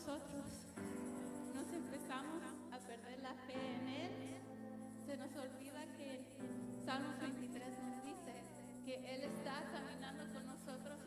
nosotros nos empezamos a perder la fe en Él, se nos olvida que Salmos 23 nos dice que Él está caminando con nosotros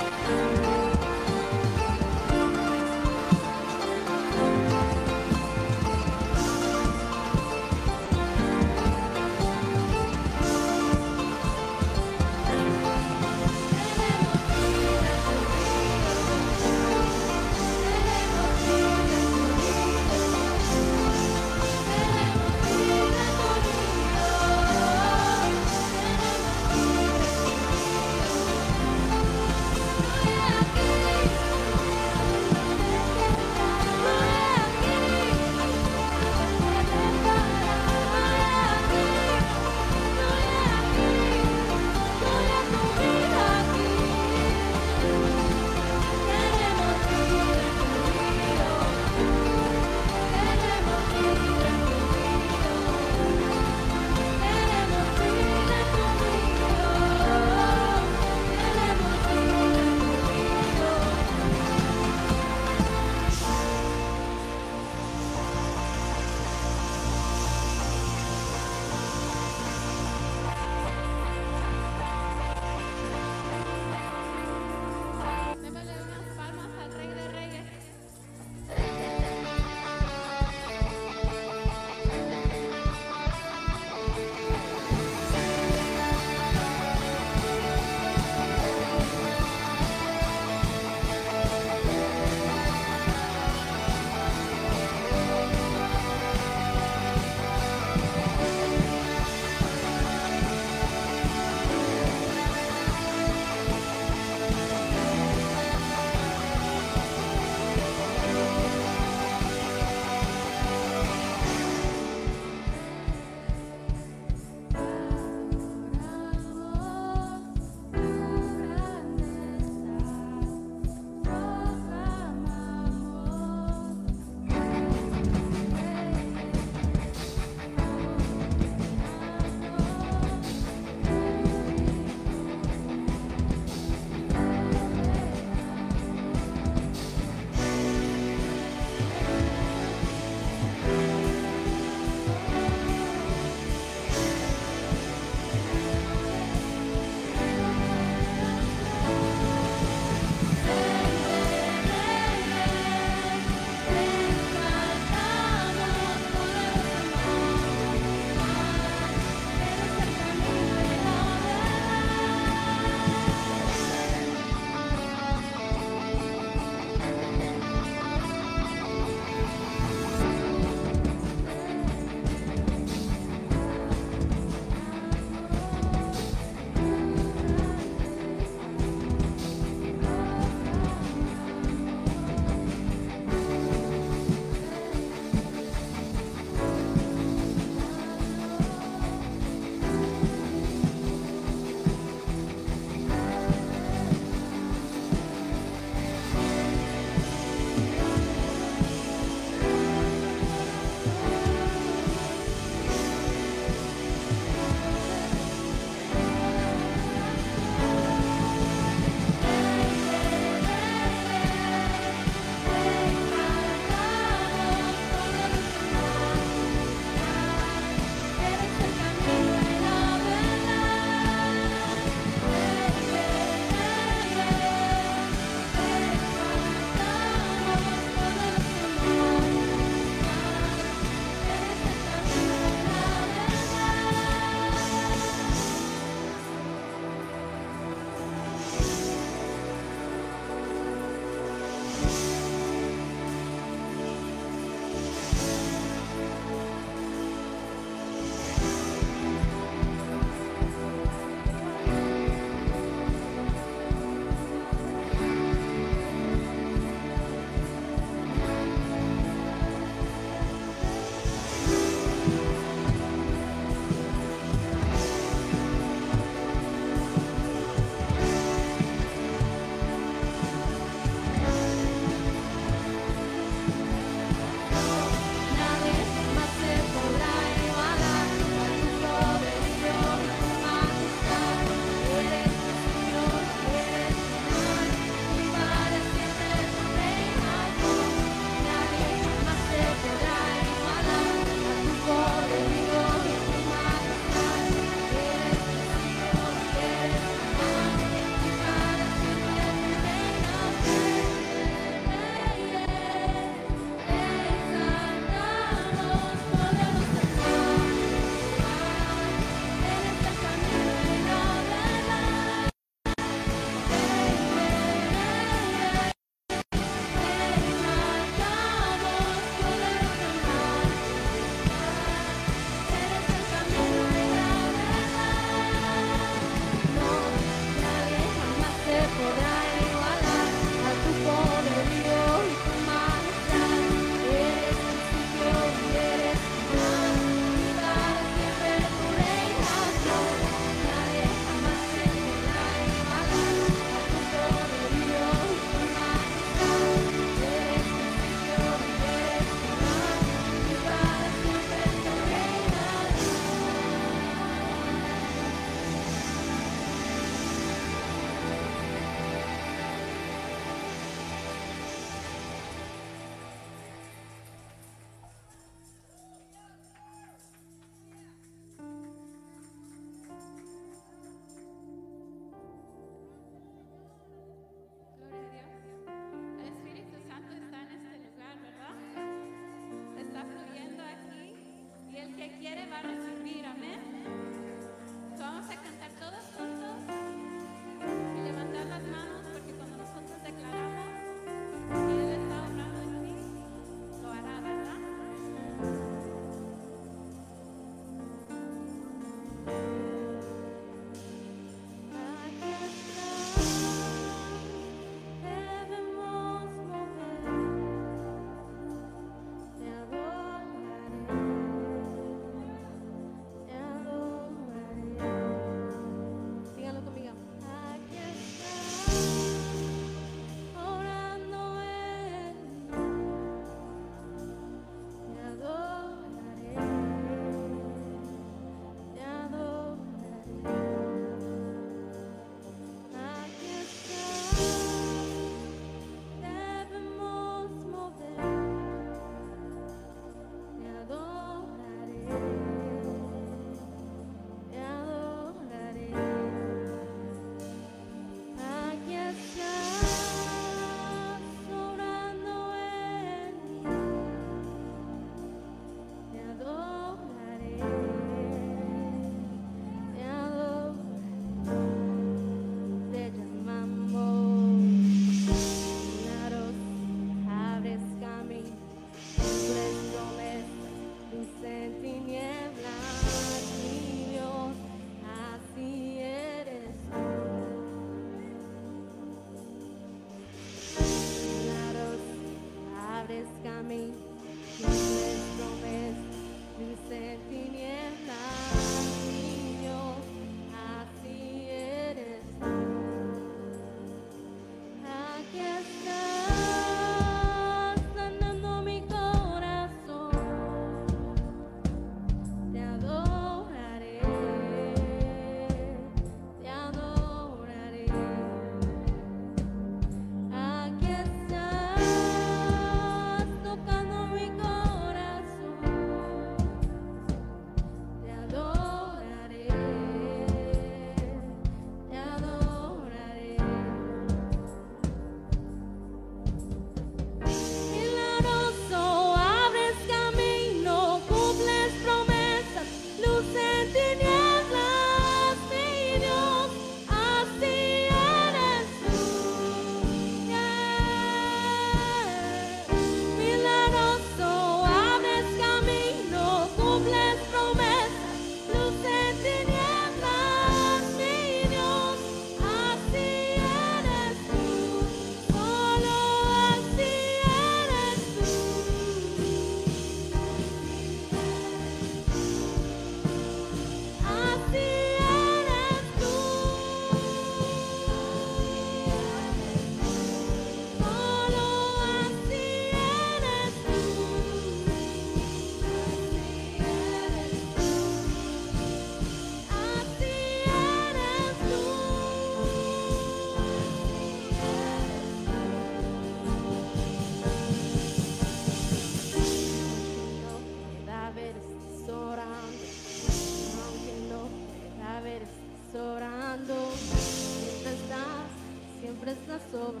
siempre estás sobra,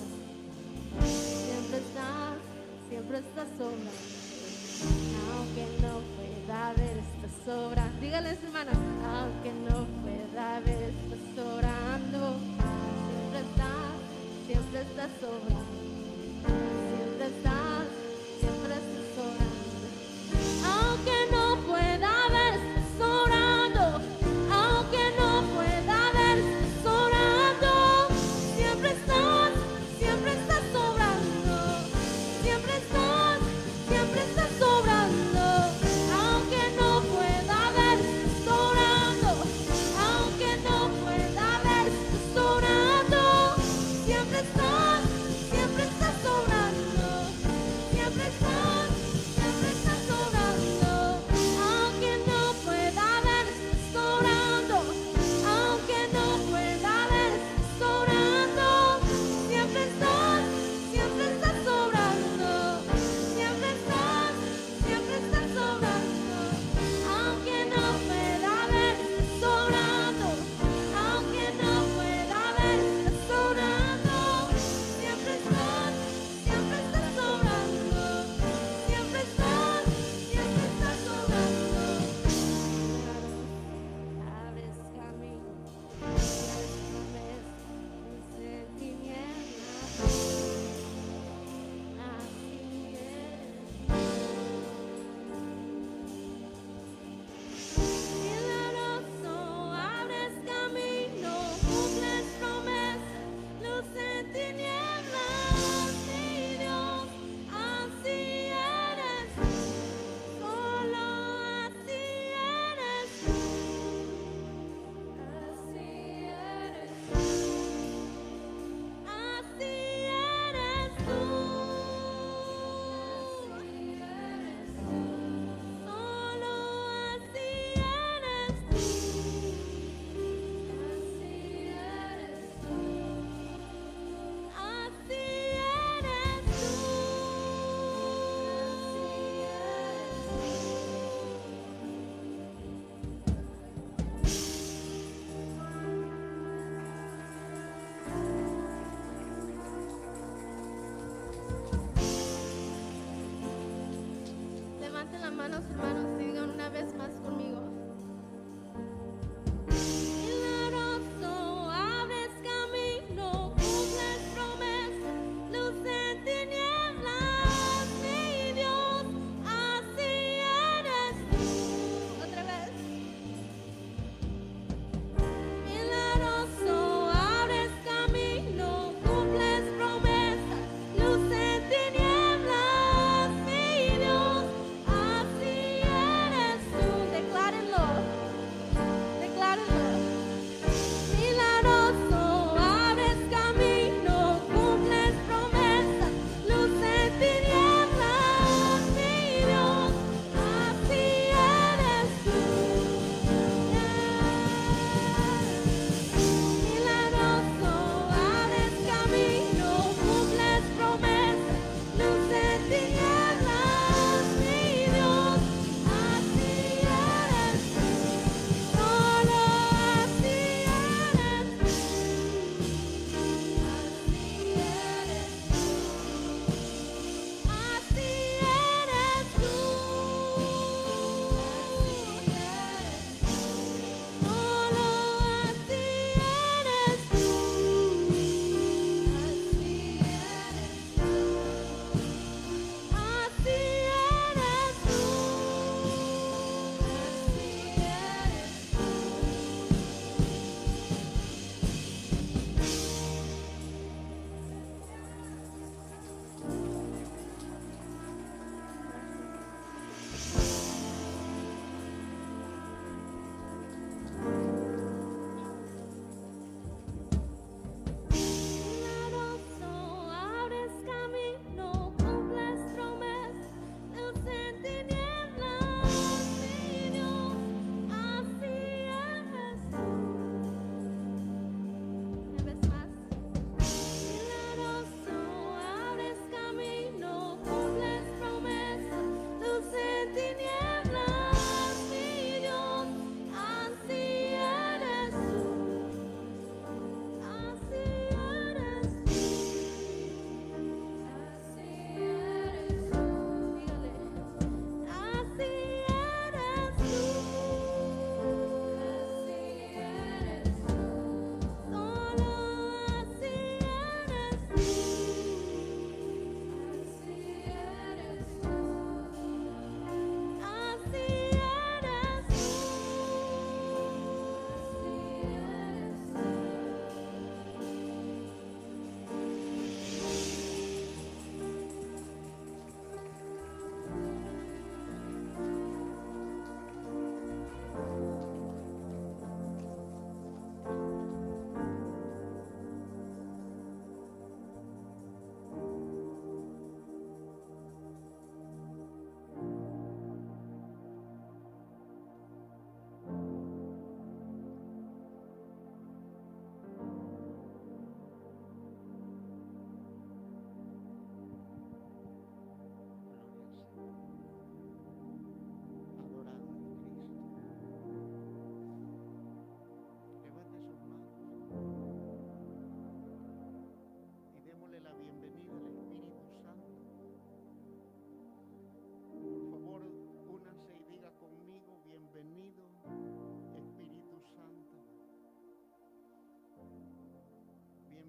siempre estás, siempre estás sobra. Aunque no pueda ver esta sobra, dígales hermanas, aunque no pueda ver esta sobrando, siempre estás, siempre estás sobra, siempre estás. hermanos, hermanos.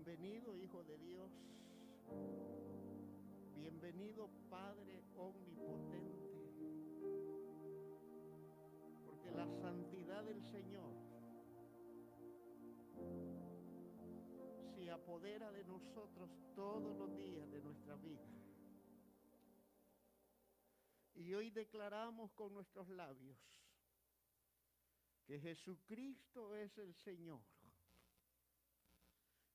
Bienvenido Hijo de Dios. Bienvenido Padre Omnipotente. Porque la santidad del Señor se apodera de nosotros todos los días de nuestra vida. Y hoy declaramos con nuestros labios que Jesucristo es el Señor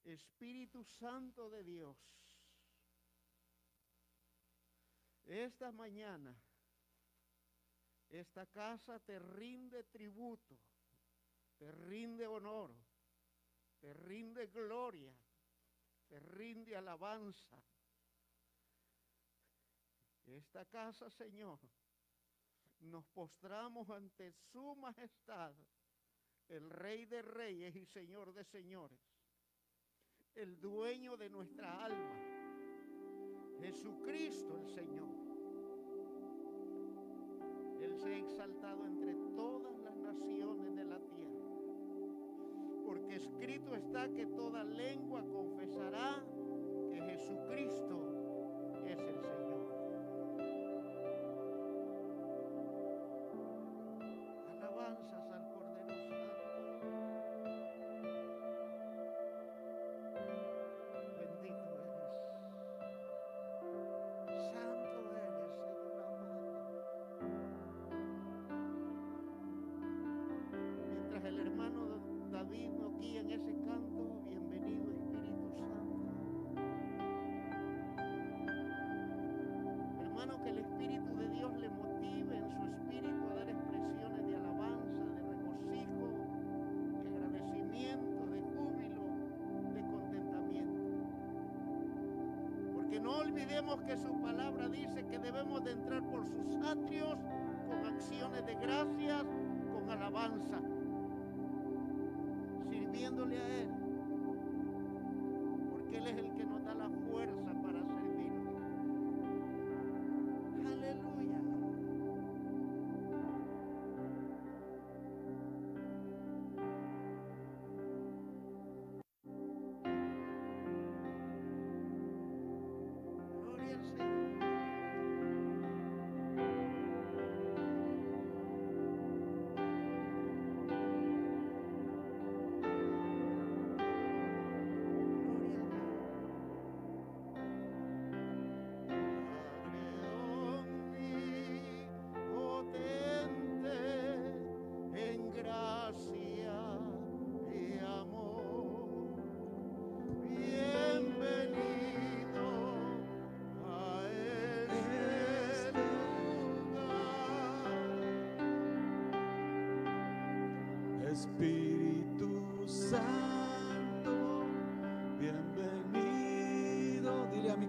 Espíritu Santo de Dios, esta mañana esta casa te rinde tributo, te rinde honor, te rinde gloria, te rinde alabanza. Esta casa, Señor, nos postramos ante su majestad, el Rey de Reyes y Señor de Señores el dueño de nuestra alma, Jesucristo el Señor. Él se ha exaltado entre todas las naciones de la tierra, porque escrito está que toda lengua confesará que Jesucristo es el Señor. no olvidemos que su palabra dice que debemos de entrar por sus atrios con acciones de gracias, con alabanza, sirviéndole a Él.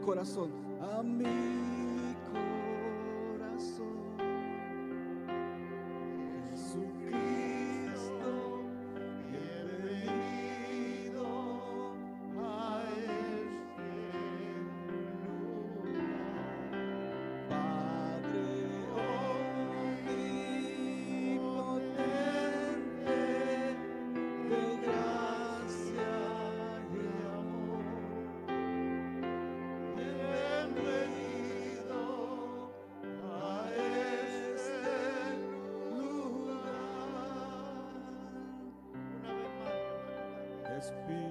corazón. has.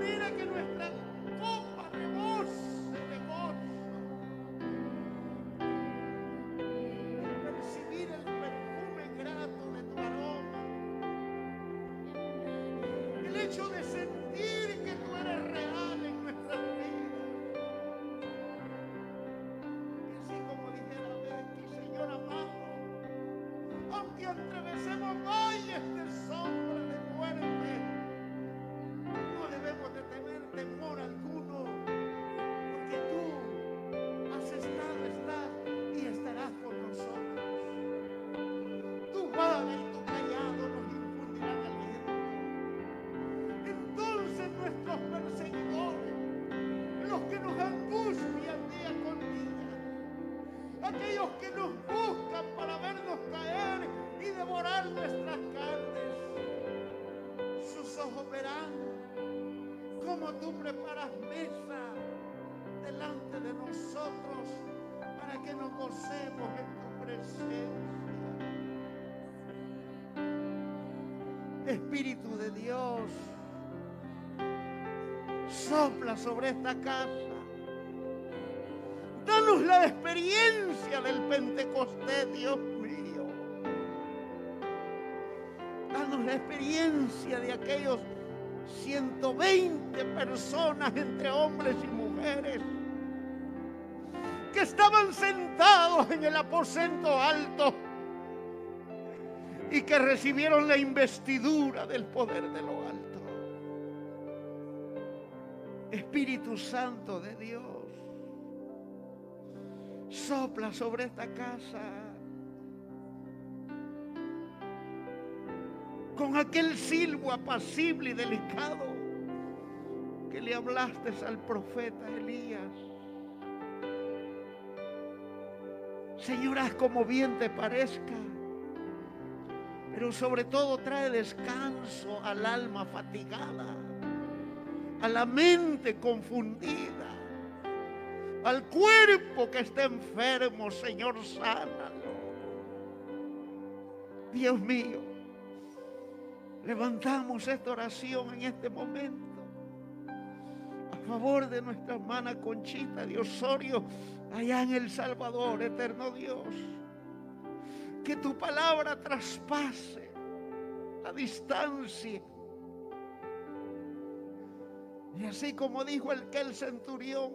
manera que nuestra copa rebose de gozo. Percibir el perfume grato de tu aroma. El hecho de sentir que tú eres real en nuestras vidas. Y así como dijera Betty, Señor amado, aunque entre tú preparas mesa delante de nosotros para que nos gocemos en tu presencia. Espíritu de Dios, sopla sobre esta casa. Danos la experiencia del Pentecostés, Dios mío. Danos la experiencia de aquellos 120 personas entre hombres y mujeres que estaban sentados en el aposento alto y que recibieron la investidura del poder de lo alto. Espíritu Santo de Dios, sopla sobre esta casa con aquel silbo apacible y delicado que le hablaste al profeta Elías. Señor, haz como bien te parezca pero sobre todo trae descanso al alma fatigada, a la mente confundida, al cuerpo que está enfermo, Señor, sánalo. Dios mío, levantamos esta oración en este momento favor de nuestra hermana Conchita de Osorio, allá en El Salvador, eterno Dios que tu palabra traspase la distancia. Y así como dijo el que el centurión,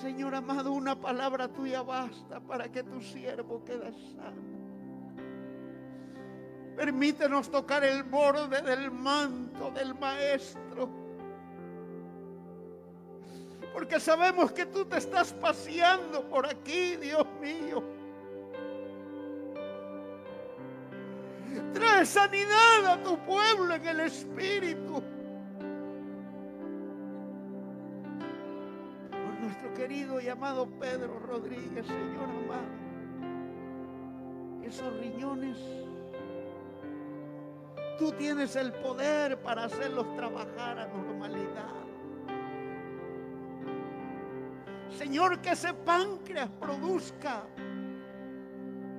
Señor amado, una palabra tuya basta para que tu siervo quede sano. Permítenos tocar el borde del manto del maestro. Porque sabemos que tú te estás paseando por aquí, Dios mío. Trae sanidad a tu pueblo en el espíritu. Por nuestro querido y amado Pedro Rodríguez, Señor amado. Esos riñones, tú tienes el poder para hacerlos trabajar a normalidad. Señor, que ese páncreas produzca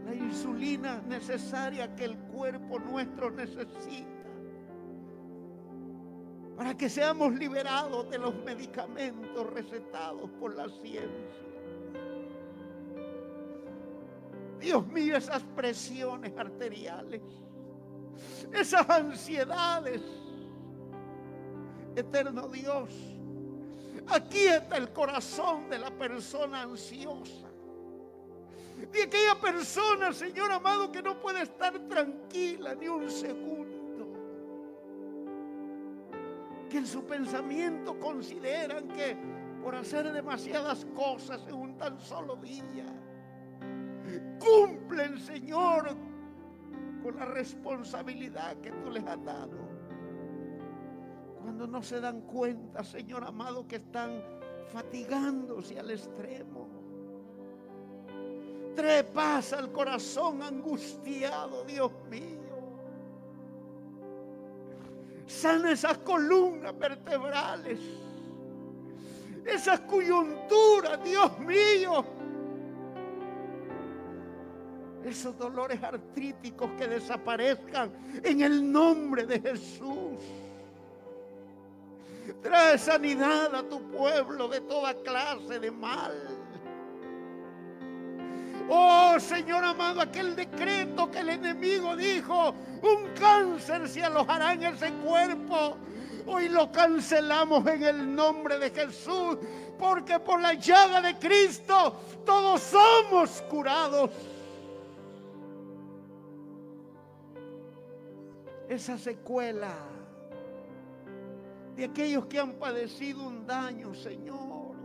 la insulina necesaria que el cuerpo nuestro necesita para que seamos liberados de los medicamentos recetados por la ciencia. Dios mío, esas presiones arteriales, esas ansiedades, eterno Dios, aquí está el corazón de la persona ansiosa de aquella persona, Señor amado, que no puede estar tranquila ni un segundo. Que en su pensamiento consideran que por hacer demasiadas cosas en un tan solo día, cumplen, Señor, con la responsabilidad que tú les has dado. Cuando no se dan cuenta, Señor amado, que están fatigándose al extremo Trae paz al corazón angustiado, Dios mío. Sana esas columnas vertebrales, esas coyunturas, Dios mío. Esos dolores artríticos que desaparezcan en el nombre de Jesús. Trae sanidad a tu pueblo de toda clase de mal. Oh Señor amado, aquel decreto que el enemigo dijo, un cáncer se alojará en ese cuerpo. Hoy lo cancelamos en el nombre de Jesús, porque por la llaga de Cristo todos somos curados. esa secuela de aquellos que han padecido un daño, Señor,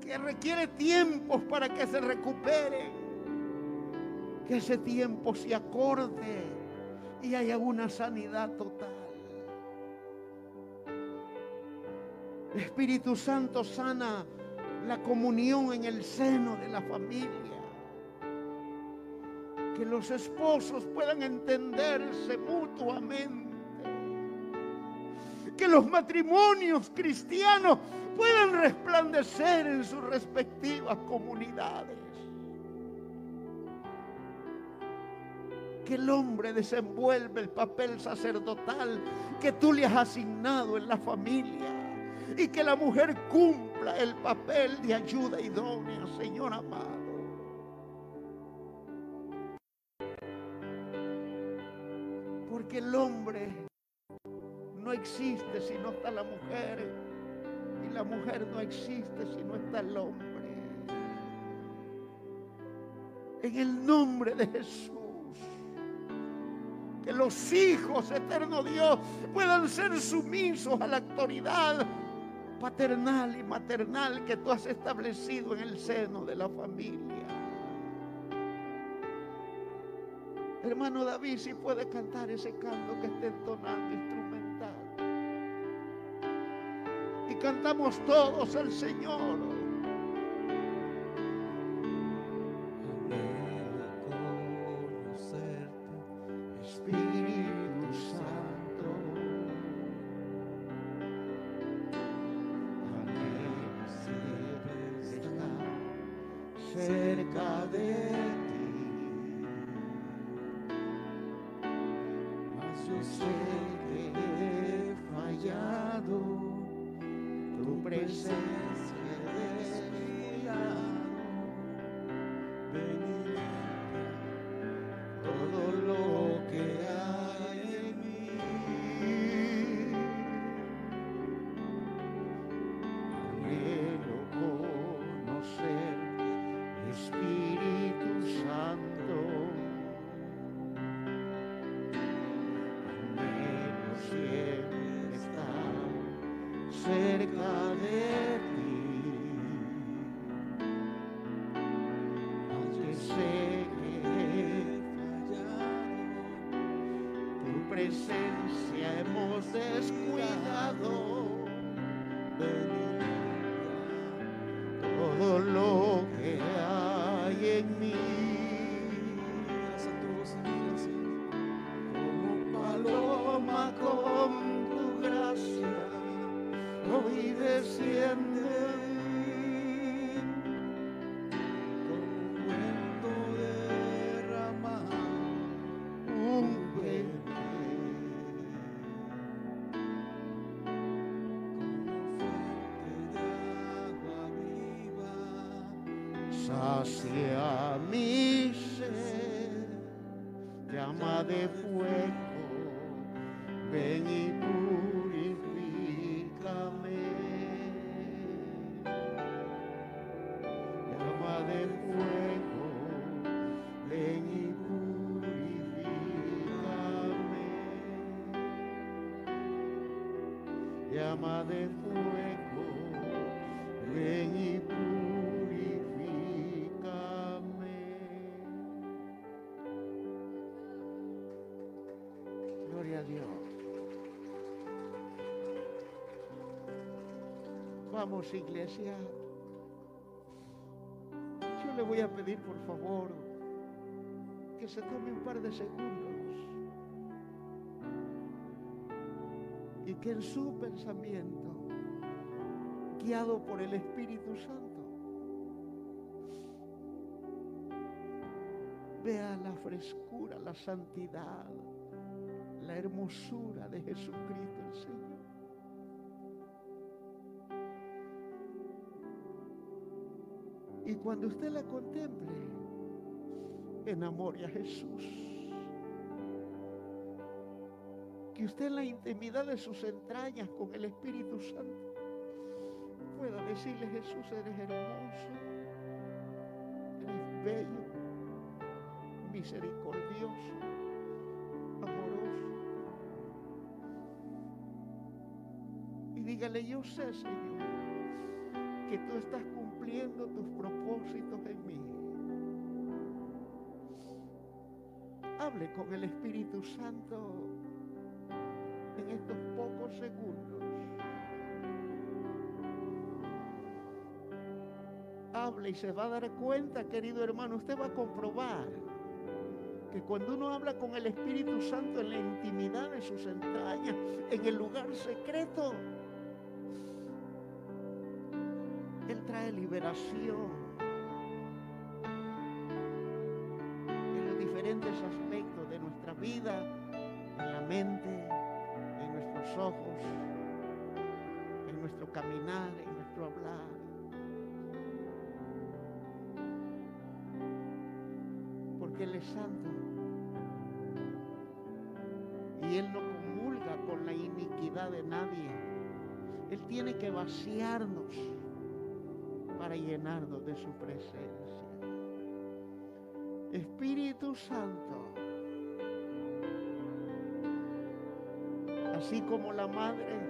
que requiere tiempos para que se recuperen, que ese tiempo se acorde y haya una sanidad total. Espíritu Santo sana la comunión en el seno de la familia. Que los esposos puedan entenderse mutuamente. Que los matrimonios cristianos puedan resplandecer en sus respectivas comunidades. Que el hombre desenvuelve el papel sacerdotal que tú le has asignado en la familia y que la mujer cumpla el papel de ayuda idónea, Señor amado. Porque el hombre no existe si no está la mujer y la mujer no existe si no está el hombre. En el nombre de Jesús que los hijos, eterno Dios, puedan ser sumisos a la autoridad paternal y maternal que tú has establecido en el seno de la familia. Hermano David, si puede cantar ese canto que está entonando cantamos todos al Señor. Iglesia. Yo le voy a pedir, por favor, que se tome un par de segundos y que en su pensamiento, guiado por el Espíritu Santo, vea la frescura, la santidad, la hermosura de Jesucristo el Señor. cuando usted la contemple, enamore a Jesús. Que usted en la intimidad de sus entrañas con el Espíritu Santo pueda decirle, Jesús, eres hermoso, eres bello, misericordioso, amoroso. Y dígale, yo sé, Señor, que tú estás con cumpliendo tus propósitos en mí. Hable con el Espíritu Santo en estos pocos segundos. Hable y se va a dar cuenta, querido hermano, usted va a comprobar que cuando uno habla con el Espíritu Santo en la intimidad de sus entrañas, en el lugar secreto, trae liberación en los diferentes aspectos de nuestra vida, en la mente, en nuestros ojos, en nuestro caminar, en nuestro hablar. Porque Él es santo. Y Él no comulga con la iniquidad de nadie. Él tiene que vaciarnos para llenarnos de su presencia. Espíritu Santo, así como la madre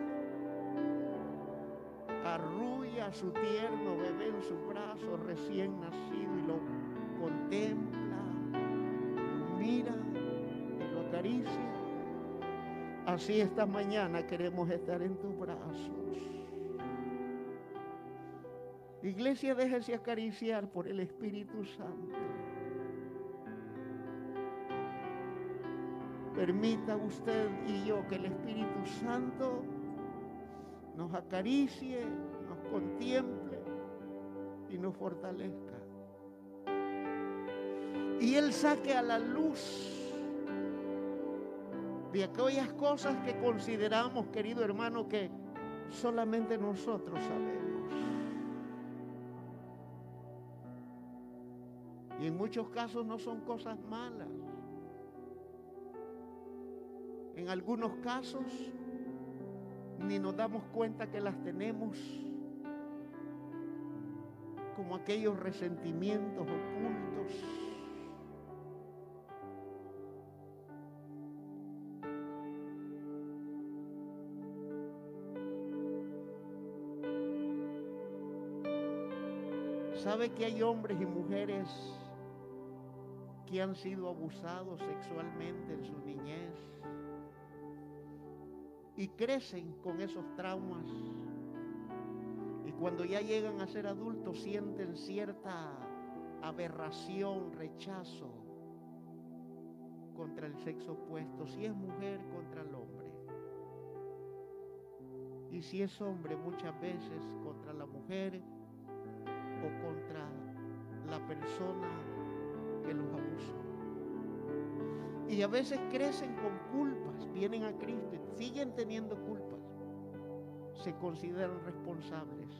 arrulla a su tierno bebé en su brazo recién nacido y lo contempla, lo mira y lo acaricia. Así esta mañana queremos estar en tus brazos. Iglesia, déjese acariciar por el Espíritu Santo. Permita usted y yo que el Espíritu Santo nos acaricie, nos contemple y nos fortalezca. Y Él saque a la luz de aquellas cosas que consideramos, querido hermano, que solamente nosotros sabemos. En muchos casos no son cosas malas. En algunos casos ni nos damos cuenta que las tenemos como aquellos resentimientos ocultos. ¿Sabe que hay hombres y mujeres que han sido abusados sexualmente en su niñez y crecen con esos traumas? Y cuando ya llegan a ser adultos sienten cierta aberración, rechazo contra el sexo opuesto, si es mujer contra el hombre. Y si es hombre muchas veces contra la mujer o contra la persona que los. Y a veces crecen con culpas, vienen a Cristo y siguen teniendo culpas. Se consideran responsables.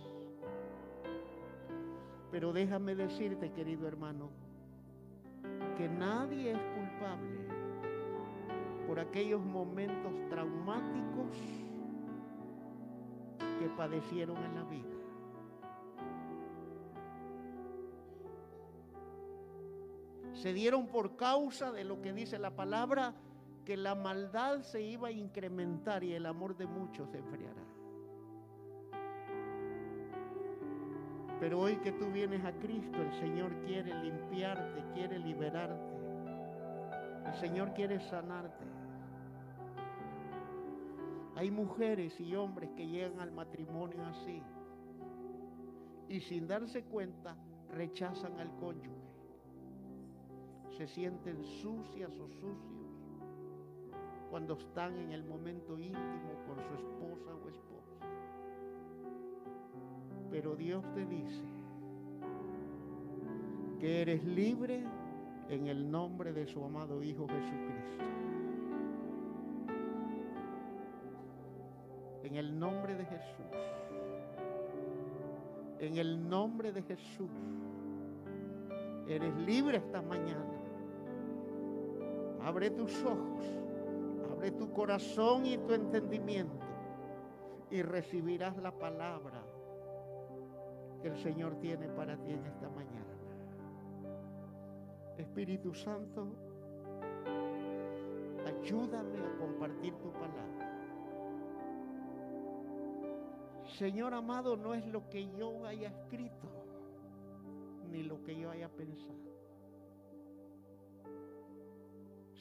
Pero déjame decirte, querido hermano, que nadie es culpable por aquellos momentos traumáticos que padecieron en la vida. Se dieron por causa de lo que dice la palabra, que la maldad se iba a incrementar y el amor de muchos se enfriará. Pero hoy que tú vienes a Cristo, el Señor quiere limpiarte, quiere liberarte. El Señor quiere sanarte. Hay mujeres y hombres que llegan al matrimonio así y sin darse cuenta rechazan al cónyuge se sienten sucias o sucios cuando están en el momento íntimo con su esposa o esposa. Pero Dios te dice que eres libre en el nombre de su amado Hijo Jesucristo. En el nombre de Jesús. En el nombre de Jesús. Eres libre esta mañana. Abre tus ojos, abre tu corazón y tu entendimiento y recibirás la palabra que el Señor tiene para ti en esta mañana. Espíritu Santo, ayúdame a compartir tu palabra. Señor amado, no es lo que yo haya escrito, ni lo que yo haya pensado,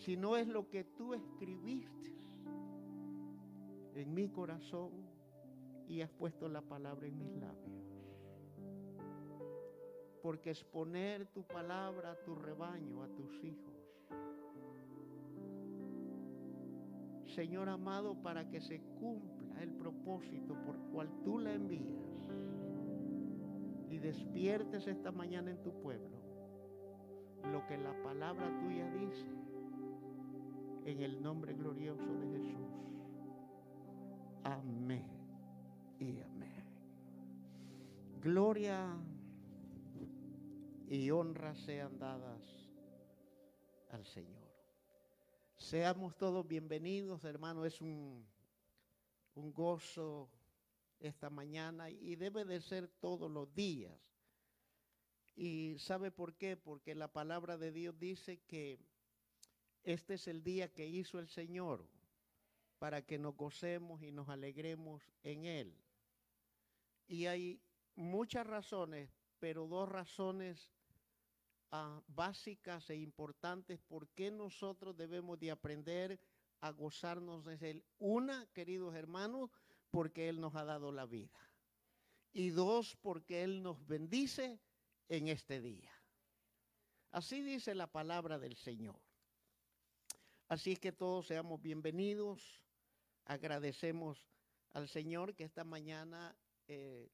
sino es lo que tú escribiste en mi corazón y has puesto la palabra en mis labios. Porque exponer tu palabra a tu rebaño, a tus hijos, Señor amado, para que se cumpla el propósito por cual tú la envías y despiertes esta mañana en tu pueblo lo que la palabra tuya dice en el nombre glorioso de Jesús. Amén y amén. Gloria y honra sean dadas al Señor. Seamos todos bienvenidos, hermano. Es un, un gozo esta mañana y debe de ser todos los días. ¿Y sabe por qué? Porque la palabra de Dios dice que este es el día que hizo el Señor para que nos gocemos y nos alegremos en Él. Y hay muchas razones, pero dos razones Ah, básicas e importantes por qué nosotros debemos de aprender a gozarnos de Él. Una, queridos hermanos, porque Él nos ha dado la vida. Y dos, porque Él nos bendice en este día. Así dice la palabra del Señor. Así que todos seamos bienvenidos. Agradecemos al Señor que esta mañana eh,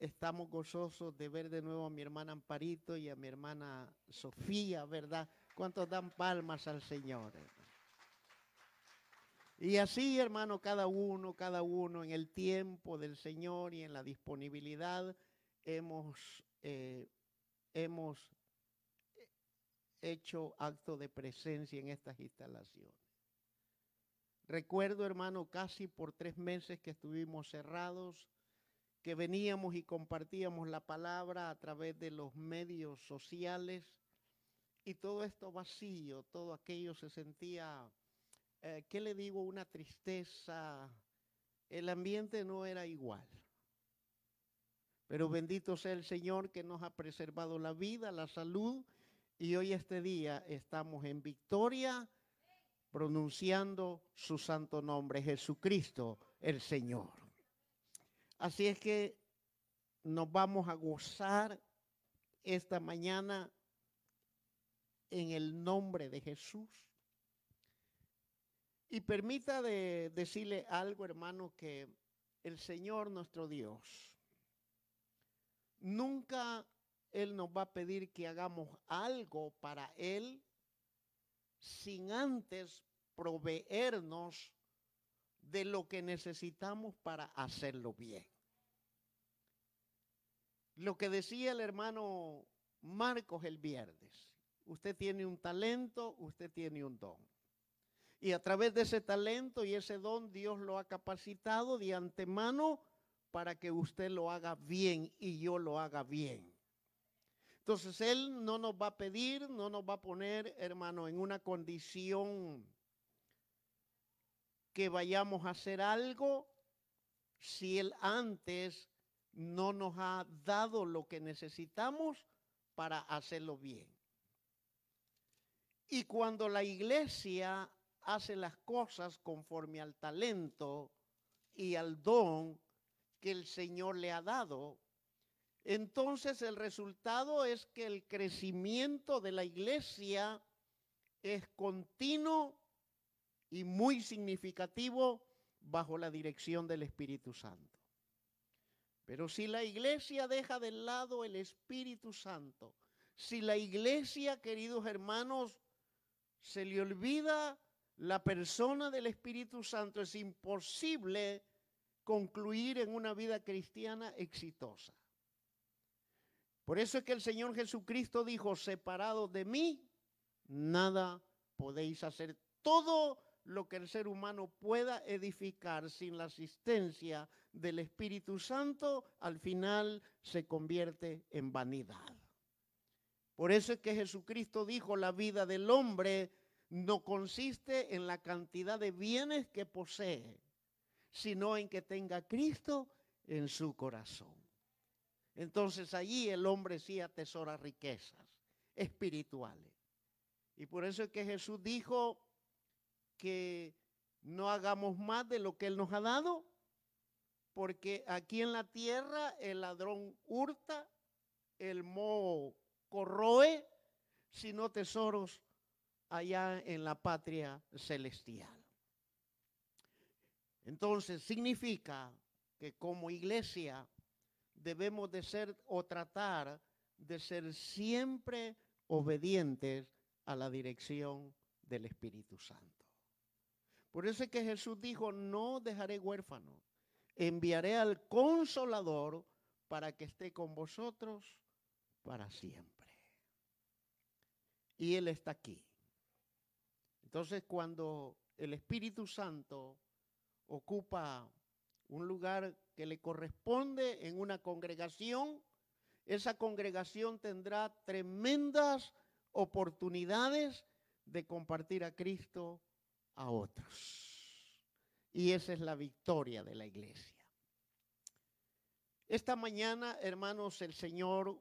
Estamos gozosos de ver de nuevo a mi hermana Amparito y a mi hermana Sofía, ¿verdad? ¿Cuántos dan palmas al Señor? Y así, hermano, cada uno, cada uno en el tiempo del Señor y en la disponibilidad hemos, eh, hemos hecho acto de presencia en estas instalaciones. Recuerdo, hermano, casi por tres meses que estuvimos cerrados que veníamos y compartíamos la palabra a través de los medios sociales y todo esto vacío, todo aquello se sentía, eh, ¿qué le digo? Una tristeza. El ambiente no era igual. Pero bendito sea el Señor que nos ha preservado la vida, la salud y hoy este día estamos en victoria pronunciando su santo nombre, Jesucristo el Señor. Así es que nos vamos a gozar esta mañana en el nombre de Jesús. Y permita de decirle algo, hermano, que el Señor nuestro Dios nunca Él nos va a pedir que hagamos algo para Él sin antes proveernos de lo que necesitamos para hacerlo bien. Lo que decía el hermano Marcos el viernes, usted tiene un talento, usted tiene un don. Y a través de ese talento y ese don Dios lo ha capacitado de antemano para que usted lo haga bien y yo lo haga bien. Entonces Él no nos va a pedir, no nos va a poner, hermano, en una condición que vayamos a hacer algo si Él antes no nos ha dado lo que necesitamos para hacerlo bien. Y cuando la iglesia hace las cosas conforme al talento y al don que el Señor le ha dado, entonces el resultado es que el crecimiento de la iglesia es continuo y muy significativo bajo la dirección del Espíritu Santo. Pero si la iglesia deja de lado el Espíritu Santo, si la iglesia, queridos hermanos, se le olvida la persona del Espíritu Santo, es imposible concluir en una vida cristiana exitosa. Por eso es que el Señor Jesucristo dijo, separado de mí, nada podéis hacer. Todo lo que el ser humano pueda edificar sin la asistencia del Espíritu Santo, al final se convierte en vanidad. Por eso es que Jesucristo dijo, la vida del hombre no consiste en la cantidad de bienes que posee, sino en que tenga Cristo en su corazón. Entonces allí el hombre sí atesora riquezas espirituales. Y por eso es que Jesús dijo que no hagamos más de lo que Él nos ha dado, porque aquí en la tierra el ladrón hurta, el moho corroe, sino tesoros allá en la patria celestial. Entonces significa que como iglesia debemos de ser o tratar de ser siempre obedientes a la dirección del Espíritu Santo. Por eso es que Jesús dijo, no dejaré huérfano, enviaré al consolador para que esté con vosotros para siempre. Y Él está aquí. Entonces cuando el Espíritu Santo ocupa un lugar que le corresponde en una congregación, esa congregación tendrá tremendas oportunidades de compartir a Cristo a otros. Y esa es la victoria de la iglesia. Esta mañana, hermanos, el Señor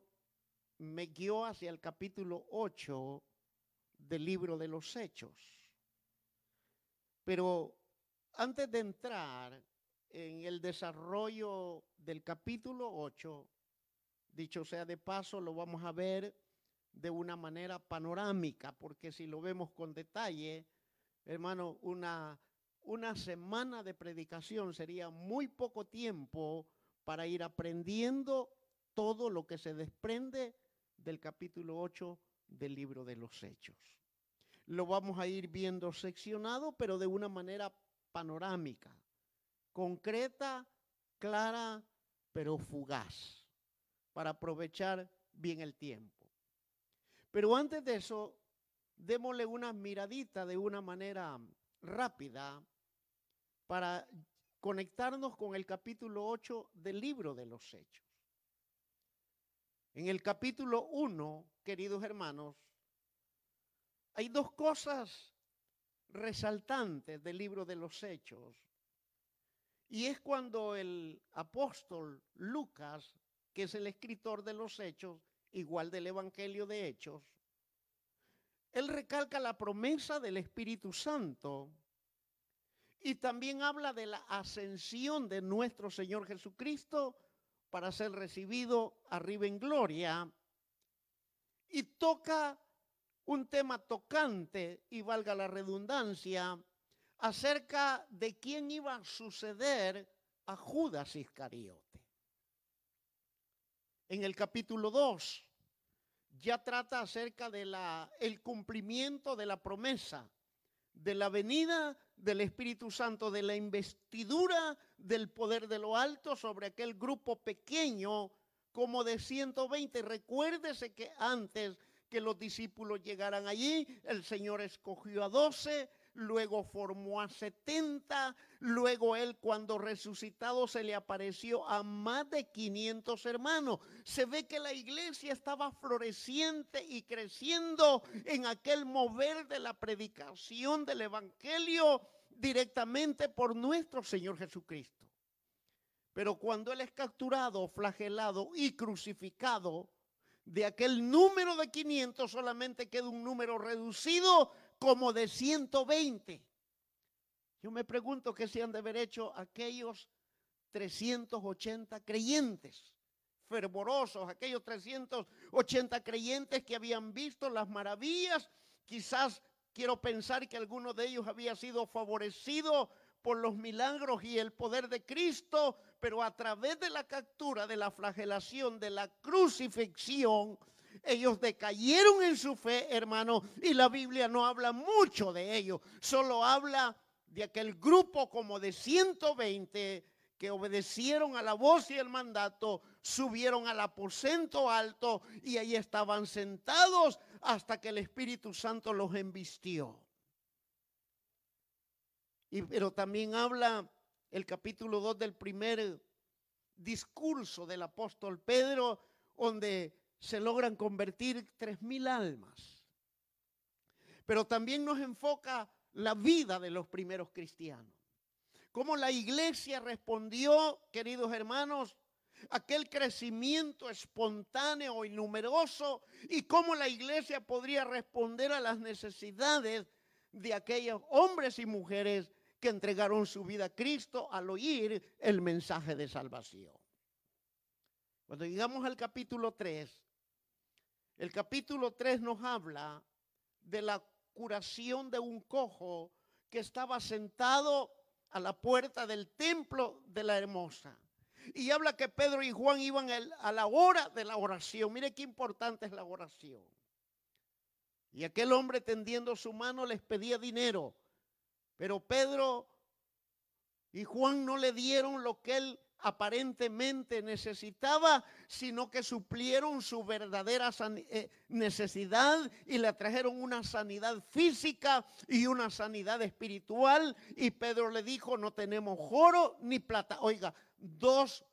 me guió hacia el capítulo 8 del libro de los Hechos. Pero antes de entrar en el desarrollo del capítulo 8, dicho sea de paso, lo vamos a ver de una manera panorámica, porque si lo vemos con detalle, hermano, una, semana de predicación sería muy poco tiempo para ir aprendiendo todo lo que se desprende del capítulo 8 del libro de los Hechos. Lo vamos a ir viendo seccionado, pero de una manera panorámica, concreta, clara, pero fugaz, para aprovechar bien el tiempo. Pero antes de eso, démosle una miradita de una manera rápida para conectarnos con el capítulo 8 del libro de los Hechos. En el capítulo 1, queridos hermanos, hay dos cosas resaltantes del libro de los Hechos. Y es cuando el apóstol Lucas, que es el escritor de los Hechos, igual del Evangelio de Hechos, él recalca la promesa del Espíritu Santo y también habla de la ascensión de nuestro Señor Jesucristo para ser recibido arriba en gloria. Y toca un tema tocante, y valga la redundancia, acerca de quién iba a suceder a Judas Iscariote. En el capítulo 2 ya trata acerca de la el cumplimiento de la promesa de la venida del Espíritu Santo, de la investidura del poder de lo alto sobre aquel grupo pequeño como de 120. Recuérdese que antes que los discípulos llegaran allí. El Señor escogió a doce, luego formó a setenta, luego él cuando resucitado se le apareció a más de 500 hermanos. Se ve que la iglesia estaba floreciente y creciendo en aquel mover de la predicación del Evangelio directamente por nuestro Señor Jesucristo. Pero cuando Él es capturado, flagelado y crucificado, de aquel número de 500 solamente queda un número reducido como de 120. Yo me pregunto qué se han de haber hecho aquellos 380 creyentes fervorosos, aquellos 380 creyentes que habían visto las maravillas. Quizás quiero pensar que alguno de ellos había sido favorecido por los milagros y el poder de Cristo, pero a través de la captura, de la flagelación, de la crucifixión, ellos decayeron en su fe, hermano, y la Biblia no habla mucho de ellos, solo habla de aquel grupo como de 120 que obedecieron a la voz y el mandato, subieron al aposento alto y ahí estaban sentados hasta que el Espíritu Santo los embistió. Y, pero también habla el capítulo 2 del primer discurso del apóstol Pedro, donde se logran convertir tres mil almas. Pero también nos enfoca la vida de los primeros cristianos. cómo la iglesia respondió, queridos hermanos, aquel crecimiento espontáneo y numeroso y cómo la iglesia podría responder a las necesidades de aquellos hombres y mujeres que entregaron su vida a Cristo al oír el mensaje de salvación. Cuando llegamos al capítulo 3, el capítulo 3 nos habla de la curación de un cojo que estaba sentado a la puerta del templo de la hermosa. Y habla que Pedro y Juan iban a la hora de la oración. Mire qué importante es la oración. Y aquel hombre tendiendo su mano les pedía dinero. Pero Pedro y Juan no le dieron lo que él aparentemente necesitaba, sino que suplieron su verdadera eh, necesidad y le trajeron una sanidad física y una sanidad espiritual. Y Pedro le dijo, no tenemos oro ni plata. Oiga, dos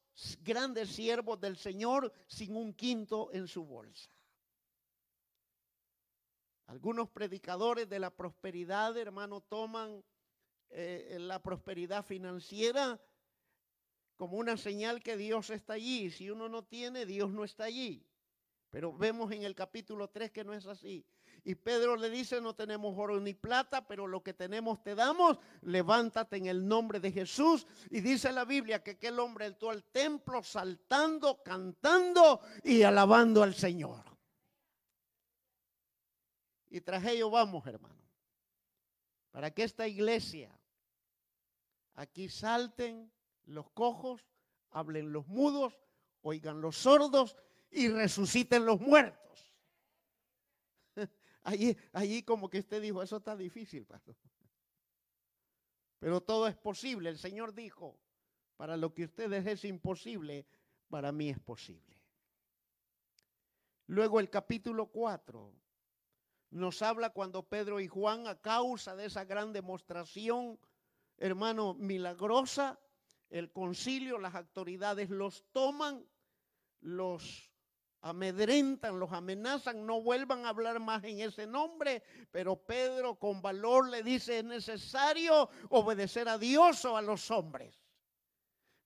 grandes siervos del Señor sin un quinto en su bolsa. Algunos predicadores de la prosperidad, hermano, toman eh, la prosperidad financiera como una señal que Dios está allí. Si uno no tiene, Dios no está allí. Pero vemos en el capítulo 3 que no es así. Y Pedro le dice, no tenemos oro ni plata, pero lo que tenemos te damos. Levántate en el nombre de Jesús. Y dice la Biblia que aquel hombre entró al templo saltando, cantando y alabando al Señor. Y tras ello vamos, hermano. Para que esta iglesia aquí salten, los cojos, hablen los mudos, oigan los sordos y resuciten los muertos. Allí, allí como que usted dijo, eso está difícil, pastor. Pero todo es posible. El Señor dijo, para lo que ustedes es imposible, para mí es posible. Luego el capítulo 4 nos habla cuando Pedro y Juan, a causa de esa gran demostración, hermano, milagrosa, el concilio, las autoridades los toman, los amedrentan, los amenazan, no vuelvan a hablar más en ese nombre, pero Pedro con valor le dice, es necesario obedecer a Dios o a los hombres,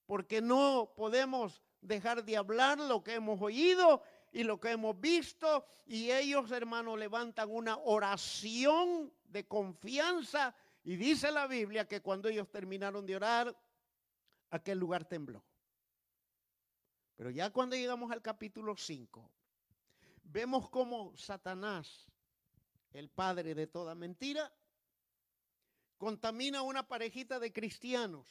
porque no podemos dejar de hablar lo que hemos oído y lo que hemos visto, y ellos, hermanos, levantan una oración de confianza, y dice la Biblia que cuando ellos terminaron de orar, aquel lugar tembló. Pero ya cuando llegamos al capítulo 5, vemos cómo Satanás, el padre de toda mentira, contamina una parejita de cristianos.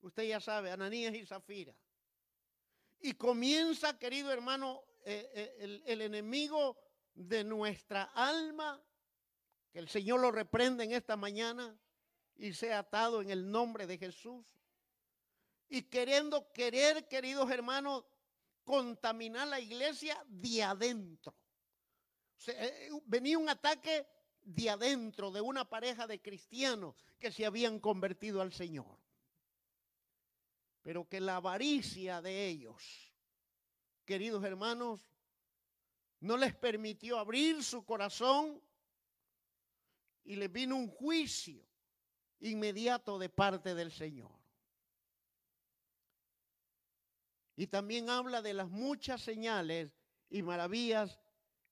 Usted ya sabe, Ananías y Zafira. Y comienza, querido hermano, eh, eh, el, el enemigo de nuestra alma, que el Señor lo reprende en esta mañana y sea atado en el nombre de Jesús y queriendo querer, queridos hermanos, contaminar la iglesia de adentro. Eh, venía un ataque de adentro de una pareja de cristianos que se habían convertido al Señor. Pero que la avaricia de ellos, queridos hermanos, no les permitió abrir su corazón y les vino un juicio inmediato de parte del Señor. Y también habla de las muchas señales y maravillas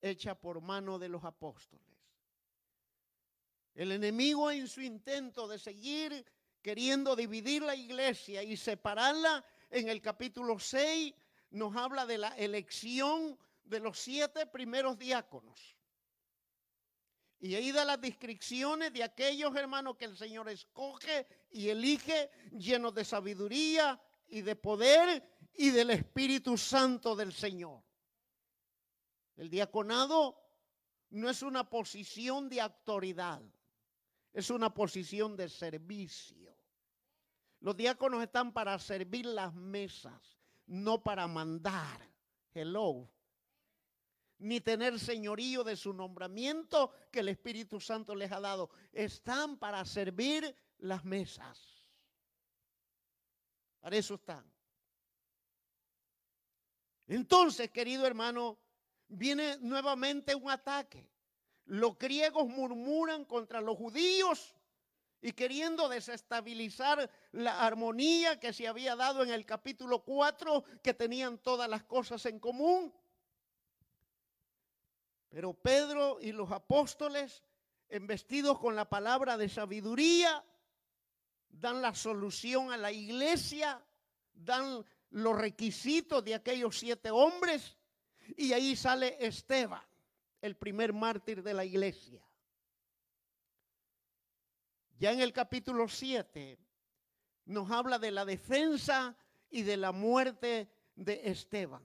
hechas por mano de los apóstoles. El enemigo en su intento de seguir queriendo dividir la iglesia y separarla, en el capítulo 6 nos habla de la elección de los siete primeros diáconos. Y ahí da las descripciones de aquellos hermanos que el Señor escoge y elige llenos de sabiduría y de poder y del Espíritu Santo del Señor. El diaconado no es una posición de autoridad, es una posición de servicio. Los diáconos están para servir las mesas, no para mandar. Hello. Ni tener señorío de su nombramiento que el Espíritu Santo les ha dado. Están para servir las mesas. Para eso están. Entonces, querido hermano, viene nuevamente un ataque. Los griegos murmuran contra los judíos y queriendo desestabilizar la armonía que se había dado en el capítulo 4, que tenían todas las cosas en común. Pero Pedro y los apóstoles, embestidos con la palabra de sabiduría, dan la solución a la iglesia, dan los requisitos de aquellos siete hombres y ahí sale Esteban, el primer mártir de la iglesia. Ya en el capítulo 7 nos habla de la defensa y de la muerte de Esteban.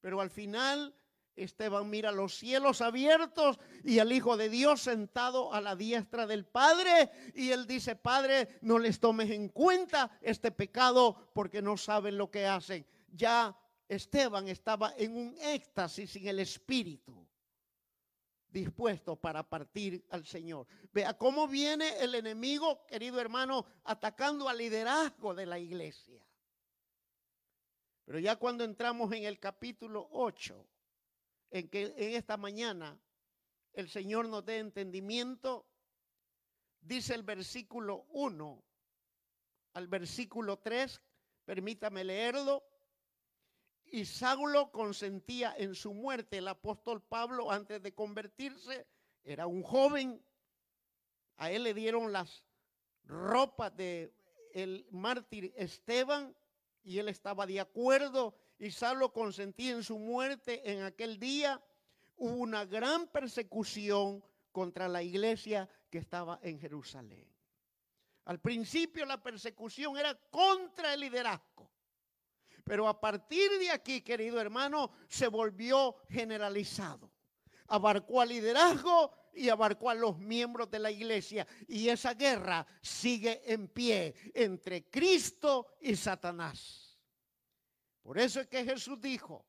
Pero al final Esteban mira los cielos abiertos y al Hijo de Dios sentado a la diestra del Padre. Y él dice, Padre, no les tomes en cuenta este pecado porque no saben lo que hacen. Ya Esteban estaba en un éxtasis en el Espíritu dispuesto para partir al Señor. Vea cómo viene el enemigo, querido hermano, atacando al liderazgo de la iglesia. Pero ya cuando entramos en el capítulo 8, en que en esta mañana el Señor nos dé entendimiento, dice el versículo 1 al versículo 3, permítame leerlo. Y Saulo consentía en su muerte. El apóstol Pablo, antes de convertirse, era un joven. A él le dieron las ropas de el mártir Esteban y él estaba de acuerdo y Saulo consentía en su muerte en aquel día. Hubo una gran persecución contra la iglesia que estaba en Jerusalén. Al principio la persecución era contra el liderazgo. Pero a partir de aquí, querido hermano, se volvió generalizado. Abarcó al liderazgo y abarcó a los miembros de la iglesia. Y esa guerra sigue en pie entre Cristo y Satanás. Por eso es que Jesús dijo,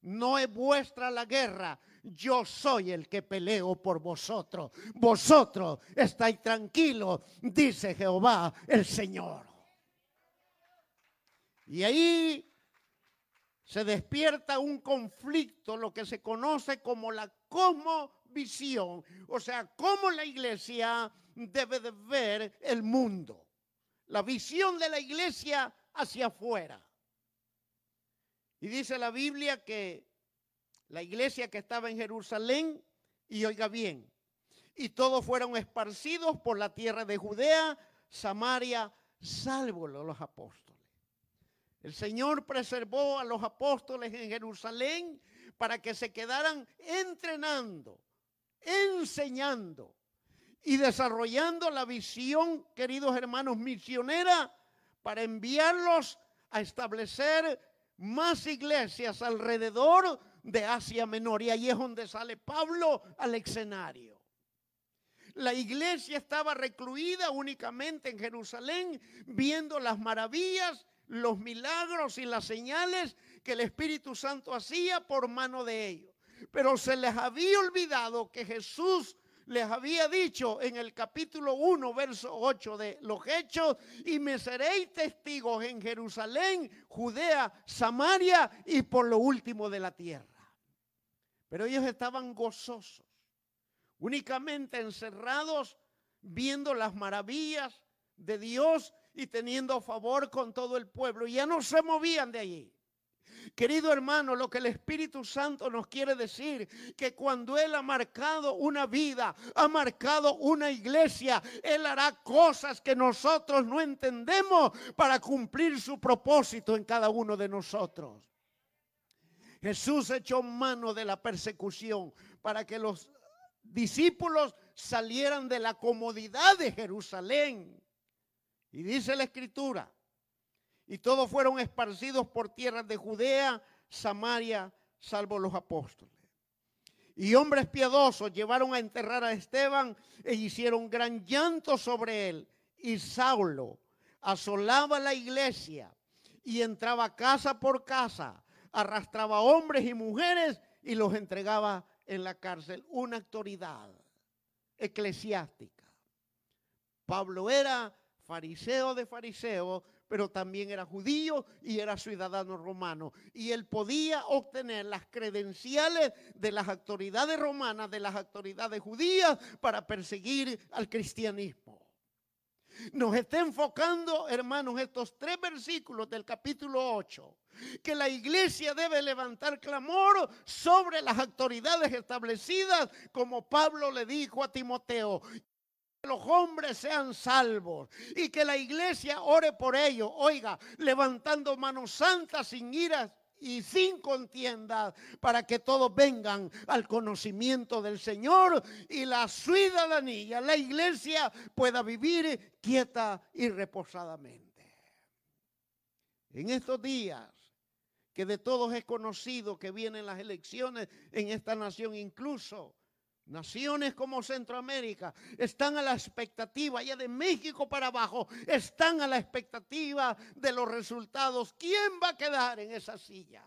no es vuestra la guerra, yo soy el que peleo por vosotros. Vosotros estáis tranquilos, dice Jehová el Señor. Y ahí se despierta un conflicto, lo que se conoce como la cosmovisión, o sea, cómo la iglesia debe de ver el mundo. La visión de la iglesia hacia afuera. Y dice la Biblia que la iglesia que estaba en Jerusalén, y oiga bien, y todos fueron esparcidos por la tierra de Judea, Samaria, salvo los apóstoles. El Señor preservó a los apóstoles en Jerusalén para que se quedaran entrenando, enseñando y desarrollando la visión, queridos hermanos, misionera para enviarlos a establecer más iglesias alrededor de Asia Menor. Y ahí es donde sale Pablo al escenario. La iglesia estaba recluida únicamente en Jerusalén, viendo las maravillas los milagros y las señales que el Espíritu Santo hacía por mano de ellos. Pero se les había olvidado que Jesús les había dicho en el capítulo 1, verso 8 de los Hechos, y me seréis testigos en Jerusalén, Judea, Samaria y por lo último de la tierra. Pero ellos estaban gozosos, únicamente encerrados, viendo las maravillas de Dios y teniendo favor con todo el pueblo. Ya no se movían de allí. Querido hermano, lo que el Espíritu Santo nos quiere decir, que cuando Él ha marcado una vida, ha marcado una iglesia, Él hará cosas que nosotros no entendemos para cumplir su propósito en cada uno de nosotros. Jesús echó mano de la persecución para que los discípulos salieran de la comodidad de Jerusalén y dice la escritura, y todos fueron esparcidos por tierras de Judea, Samaria, salvo los apóstoles. Y hombres piadosos llevaron a enterrar a Esteban e hicieron gran llanto sobre él. Y Saulo asolaba la iglesia y entraba casa por casa, arrastraba hombres y mujeres y los entregaba en la cárcel. Una autoridad eclesiástica. Pablo era fariseo de fariseo, pero también era judío y era ciudadano romano. Y él podía obtener las credenciales de las autoridades romanas, de las autoridades judías, para perseguir al cristianismo. nos está enfocando, hermanos, estos tres versículos del capítulo 8, que la iglesia debe levantar clamor sobre las autoridades establecidas, como Pablo le dijo a Timoteo, los hombres sean salvos y que la iglesia ore por ellos, oiga, levantando manos santas sin iras y sin contienda para que todos vengan al conocimiento del Señor y la ciudadanía, la iglesia pueda vivir quieta y reposadamente. En estos días que de todos es conocido que vienen las elecciones en esta nación, incluso Naciones como Centroamérica están a la expectativa, ya de México para abajo, están a la expectativa de los resultados. ¿Quién va a quedar en esa silla?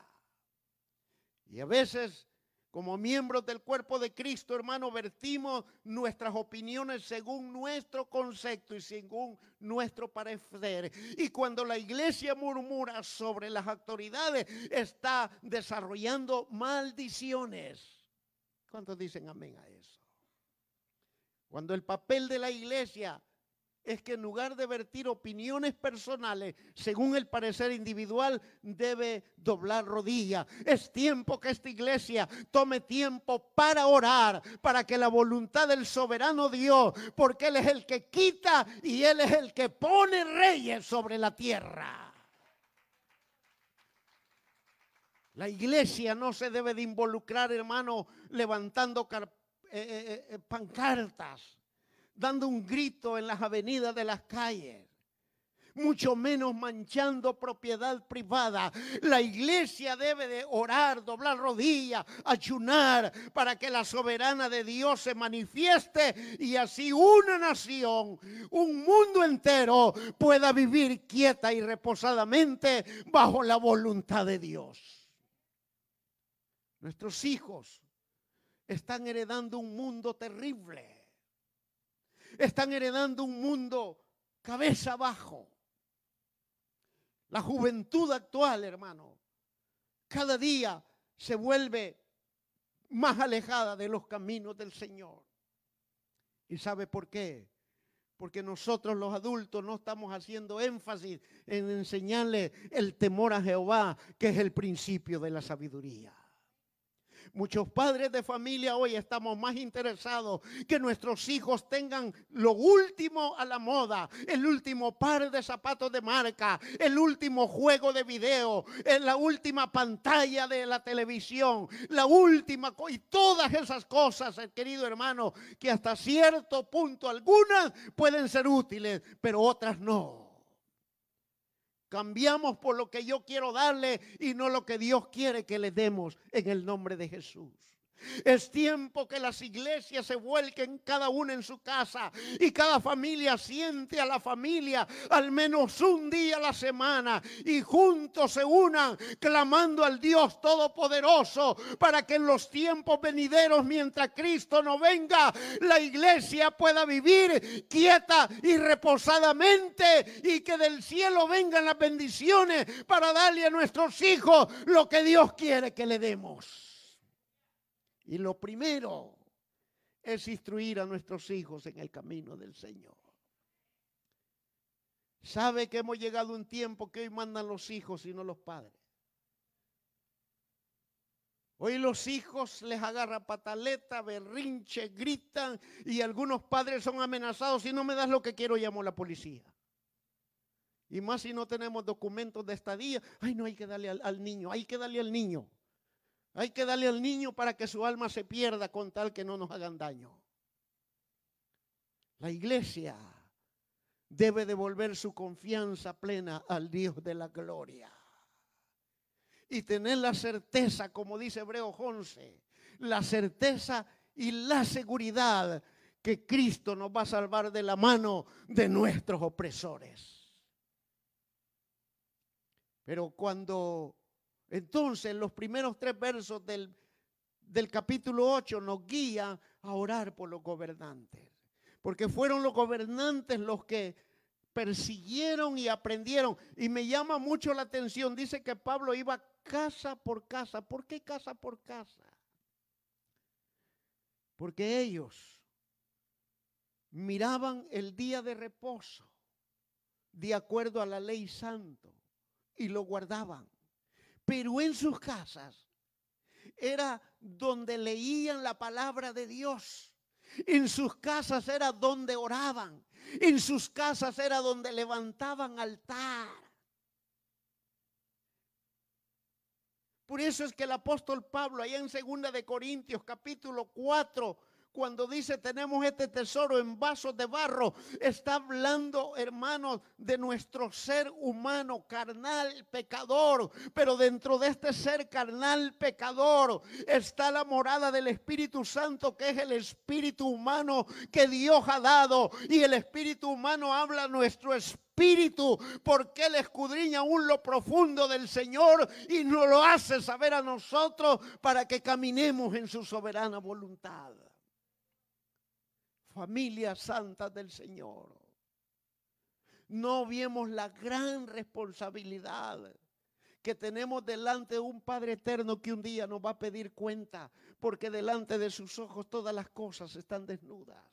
Y a veces, como miembros del cuerpo de Cristo, hermano, vertimos nuestras opiniones según nuestro concepto y según nuestro parecer. Y cuando la iglesia murmura sobre las autoridades, está desarrollando maldiciones. ¿Cuántos dicen amén a eso? Cuando el papel de la iglesia es que en lugar de vertir opiniones personales según el parecer individual, debe doblar rodilla. Es tiempo que esta iglesia tome tiempo para orar, para que la voluntad del soberano Dios, porque Él es el que quita y Él es el que pone reyes sobre la tierra. La iglesia no se debe de involucrar, hermano, levantando eh, eh, eh, pancartas, dando un grito en las avenidas de las calles mucho menos manchando propiedad privada. La iglesia debe de orar, doblar rodillas, ayunar para que la soberana de Dios se manifieste y así una nación, un mundo entero pueda vivir quieta y reposadamente bajo la voluntad de Dios. Nuestros hijos están heredando un mundo terrible. Están heredando un mundo cabeza abajo. La juventud actual, hermano, cada día se vuelve más alejada de los caminos del Señor. ¿Y sabe por qué? Porque nosotros los adultos no estamos haciendo énfasis en enseñarle el temor a Jehová, que es el principio de la sabiduría. Muchos padres de familia hoy estamos más interesados que nuestros hijos tengan lo último a la moda, el último par de zapatos de marca, el último juego de video, la última pantalla de la televisión, la última y todas esas cosas, querido hermano, que hasta cierto punto algunas pueden ser útiles, pero otras no. Cambiamos por lo que yo quiero darle y no lo que Dios quiere que le demos en el nombre de Jesús. Es tiempo que las iglesias se vuelquen cada una en su casa y cada familia siente a la familia al menos un día a la semana y juntos se unan clamando al Dios Todopoderoso para que en los tiempos venideros mientras Cristo no venga la iglesia pueda vivir quieta y reposadamente y que del cielo vengan las bendiciones para darle a nuestros hijos lo que Dios quiere que le demos. Y lo primero es instruir a nuestros hijos en el camino del Señor. Sabe que hemos llegado a un tiempo que hoy mandan los hijos y no los padres. Hoy los hijos les agarra pataleta, berrinche, gritan y algunos padres son amenazados. Si no me das lo que quiero, llamo la policía. Y más si no tenemos documentos de estadía. Ay, no hay que darle al niño, hay que darle al niño. Hay que darle al niño para que su alma se pierda con tal que no nos hagan daño. La iglesia debe devolver su confianza plena al Dios de la gloria. Y tener la certeza, como dice Hebreo 11, la certeza y la seguridad que Cristo nos va a salvar de la mano de nuestros opresores. Pero cuando entonces, los primeros tres versos del, del capítulo 8 nos guían a orar por los gobernantes. Porque fueron los gobernantes los que persiguieron y aprendieron. Y me llama mucho la atención. Dice que Pablo iba casa por casa. ¿Por qué casa por casa? Porque ellos miraban el día de reposo de acuerdo a la ley santo y lo guardaban. Pero en sus casas era donde leían la palabra de Dios. En sus casas era donde oraban. En sus casas era donde levantaban altar. Por eso es que el apóstol Pablo, allá en 2 de Corintios capítulo 4, cuando dice tenemos este tesoro en vasos de barro, está hablando, hermanos, de nuestro ser humano, carnal, pecador. Pero dentro de este ser carnal, pecador, está la morada del Espíritu Santo, que es el Espíritu humano que Dios ha dado. Y el Espíritu humano habla nuestro espíritu porque Él escudriña aún lo profundo del Señor y nos lo hace saber a nosotros para que caminemos en su soberana voluntad familia santa del Señor. No vemos la gran responsabilidad que tenemos delante de un Padre eterno que un día nos va a pedir cuenta, porque delante de sus ojos todas las cosas están desnudas.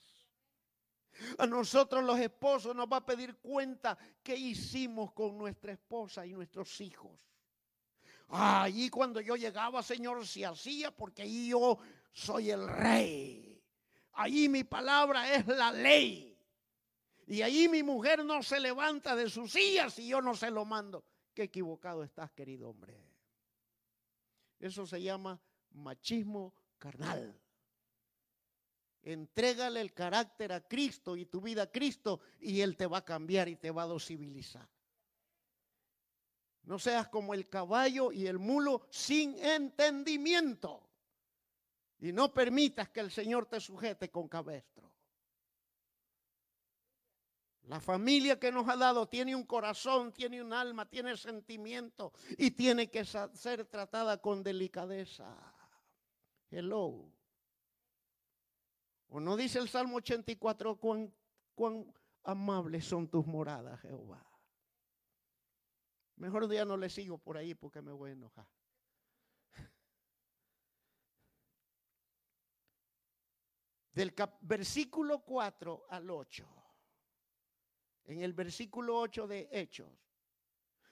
A nosotros los esposos nos va a pedir cuenta qué hicimos con nuestra esposa y nuestros hijos. Allí cuando yo llegaba, Señor, se hacía porque yo soy el rey. Allí mi palabra es la ley. Y allí mi mujer no se levanta de sus sillas y yo no se lo mando. Qué equivocado estás, querido hombre. Eso se llama machismo carnal. Entrégale el carácter a Cristo y tu vida a Cristo y Él te va a cambiar y te va a dosibilizar. No seas como el caballo y el mulo sin entendimiento. Y no permitas que el Señor te sujete con cabestro. La familia que nos ha dado tiene un corazón, tiene un alma, tiene sentimiento y tiene que ser tratada con delicadeza. Hello. ¿O no dice el Salmo 84 cuán, cuán amables son tus moradas, Jehová? Mejor ya no le sigo por ahí porque me voy a enojar. Del versículo 4 al 8. En el versículo 8 de Hechos,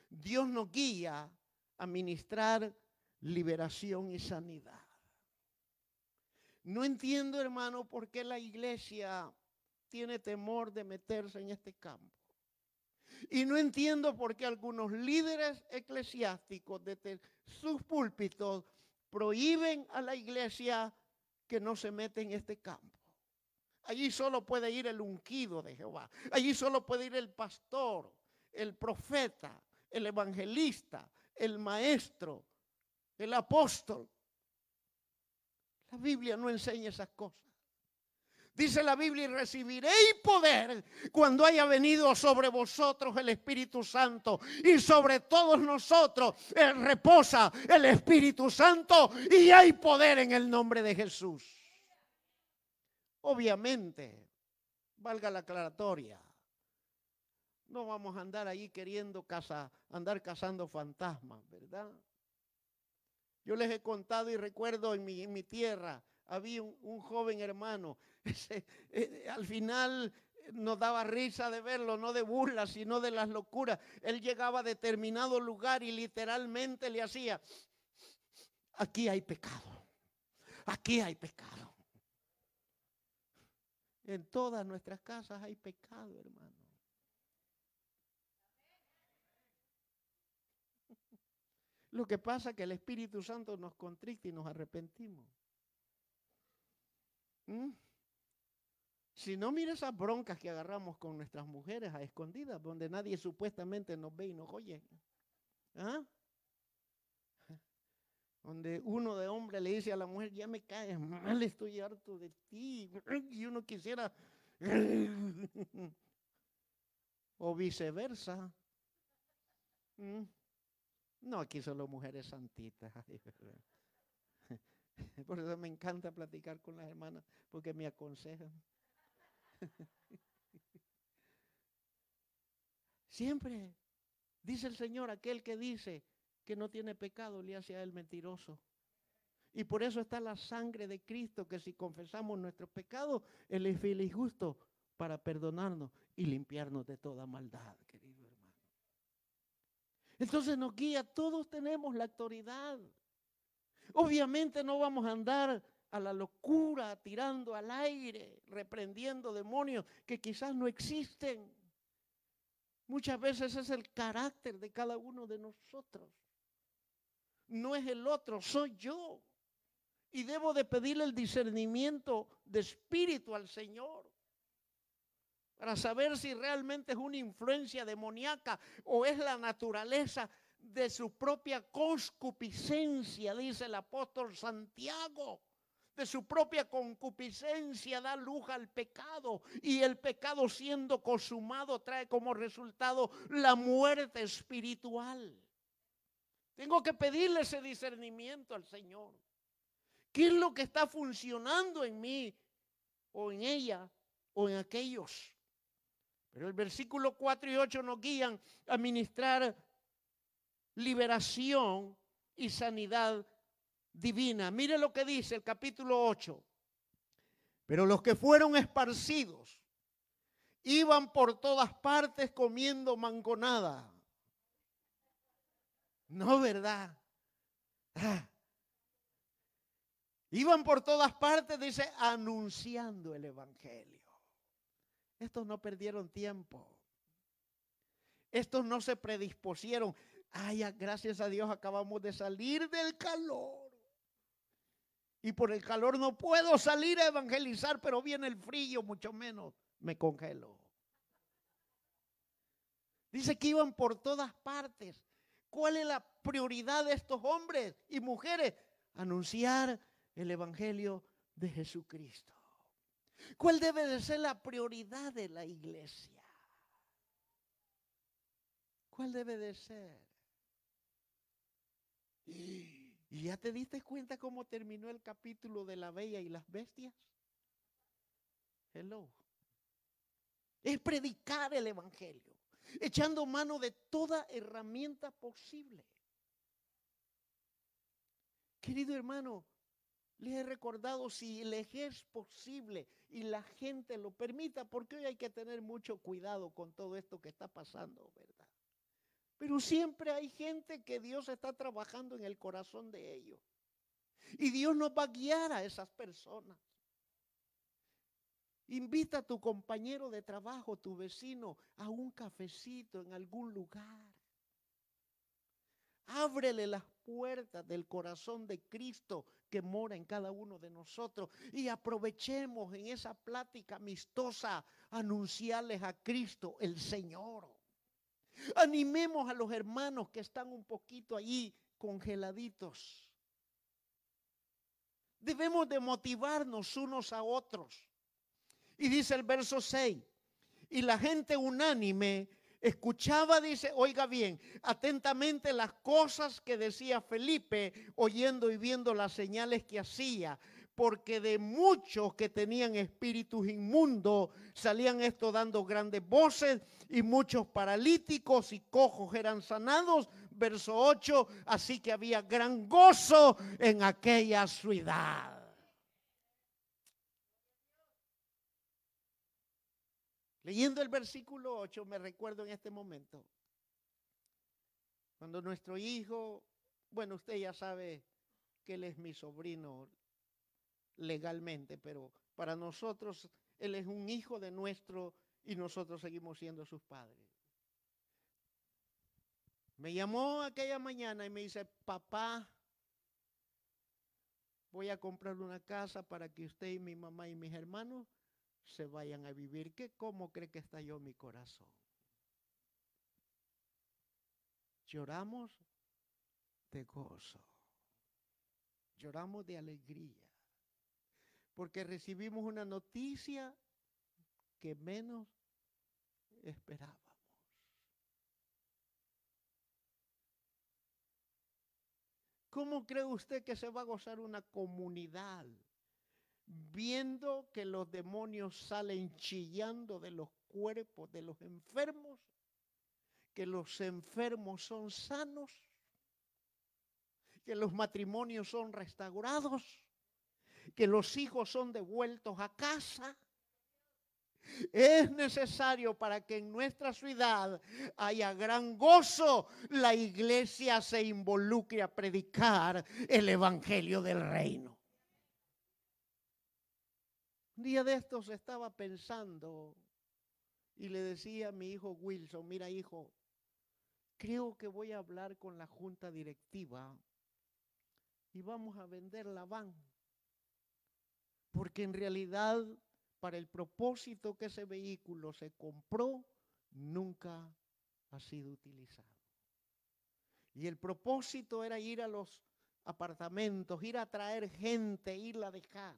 Dios nos guía a ministrar liberación y sanidad. No entiendo, hermano, por qué la iglesia tiene temor de meterse en este campo. Y no entiendo por qué algunos líderes eclesiásticos de sus púlpitos prohíben a la iglesia que no se mete en este campo. Allí solo puede ir el ungido de Jehová. Allí solo puede ir el pastor, el profeta, el evangelista, el maestro, el apóstol. La Biblia no enseña esas cosas. Dice la Biblia, y recibiréis poder cuando haya venido sobre vosotros el Espíritu Santo. Y sobre todos nosotros reposa el Espíritu Santo y hay poder en el nombre de Jesús. Obviamente, valga la aclaratoria, no vamos a andar ahí queriendo casa, andar cazando fantasmas, ¿verdad? Yo les he contado y recuerdo en mi, tierra, había un, joven hermano, eh, al final nos daba risa de verlo, no de burla, sino de las locuras. Él llegaba a determinado lugar y literalmente le hacía, aquí hay pecado, aquí hay pecado. En todas nuestras casas hay pecado, hermano. Lo que pasa es que el Espíritu Santo nos contricta y nos arrepentimos. ¿Mm? Si no, mira esas broncas que agarramos con nuestras mujeres a escondidas, donde nadie supuestamente nos ve y nos oye. ¿Ah? Donde uno de hombre le dice a la mujer, ya me caes mal, estoy harto de ti, y uno quisiera, o viceversa. ¿Mm? No, aquí solo mujeres santitas. Por eso me encanta platicar con las hermanas, porque me aconsejan. Siempre, dice el Señor, aquel que dice, que no tiene pecado le hace a él mentiroso. Y por eso está la sangre de Cristo, que si confesamos nuestros pecados, Él es fiel y justo para perdonarnos y limpiarnos de toda maldad, querido Entonces nos guía, todos tenemos la autoridad. Obviamente no vamos a andar a la locura, tirando al aire, reprendiendo demonios que quizás no existen. Muchas veces es el carácter de cada uno de nosotros. No es el otro, soy yo. Y debo de pedirle el discernimiento de espíritu al Señor para saber si realmente es una influencia demoníaca o es la naturaleza de su propia concupiscencia, dice el apóstol Santiago. De su propia concupiscencia da luz al pecado y el pecado siendo consumado trae como resultado la muerte espiritual. Tengo que pedirle ese discernimiento al Señor. ¿Qué es lo que está funcionando en mí o en ella o en aquellos? Pero el versículo 4 y 8 nos guían a ministrar liberación y sanidad divina. Mire lo que dice el capítulo 8. Pero los que fueron esparcidos iban por todas partes comiendo mangonada. No, ¿verdad? Ah. Iban por todas partes, dice, anunciando el Evangelio. Estos no perdieron tiempo. Estos no se predispusieron. Ay, gracias a Dios acabamos de salir del calor. Y por el calor no puedo salir a evangelizar, pero viene el frío, mucho menos me congelo. Dice que iban por todas partes. ¿Cuál es la prioridad de estos hombres y mujeres? Anunciar el Evangelio de Jesucristo. ¿Cuál debe de ser la prioridad de la iglesia? ¿Cuál debe de ser? ¿Y ya te diste cuenta cómo terminó el capítulo de la bella y las bestias? Hello. Es predicar el Evangelio, echando mano de toda herramienta posible. Querido hermano, les he recordado si le es posible y la gente lo permita, porque hoy hay que tener mucho cuidado con todo esto que está pasando, ¿verdad? Pero siempre hay gente que Dios está trabajando en el corazón de ellos. Y Dios nos va a guiar a esas personas. Invita a tu compañero de trabajo, tu vecino, a un cafecito en algún lugar. Ábrele las puertas del corazón de Cristo que mora en cada uno de nosotros y aprovechemos en esa plática amistosa anunciarles a Cristo el Señor. Animemos a los hermanos que están un poquito allí congeladitos. Debemos de motivarnos unos a otros. Y dice el verso 6, y la gente unánime escuchaba, dice, oiga bien, atentamente las cosas que decía Felipe, oyendo y viendo las señales que hacía porque de muchos que tenían espíritus inmundos salían esto dando grandes voces y muchos paralíticos y cojos eran sanados. Verso 8, así que había gran gozo en aquella ciudad. Leyendo el versículo 8 me recuerdo en este momento, cuando nuestro hijo, bueno, usted ya sabe que él es mi sobrino, legalmente, pero para nosotros Él es un hijo de nuestro y nosotros seguimos siendo sus padres. Me llamó aquella mañana y me dice, papá, voy a comprarle una casa para que usted y mi mamá y mis hermanos se vayan a vivir. ¿Qué cómo cree que está yo mi corazón? Lloramos de gozo. Lloramos de alegría porque recibimos una noticia que menos esperábamos. ¿Cómo cree usted que se va a gozar una comunidad viendo que los demonios salen chillando de los cuerpos de los enfermos, que los enfermos son sanos, que los matrimonios son restaurados? que los hijos son devueltos a casa. Es necesario para que en nuestra ciudad haya gran gozo, la iglesia se involucre a predicar el evangelio del reino. Un día de estos estaba pensando y le decía a mi hijo Wilson, mira hijo, creo que voy a hablar con la junta directiva y vamos a vender la van. Porque en realidad para el propósito que ese vehículo se compró, nunca ha sido utilizado. Y el propósito era ir a los apartamentos, ir a traer gente, irla a dejar.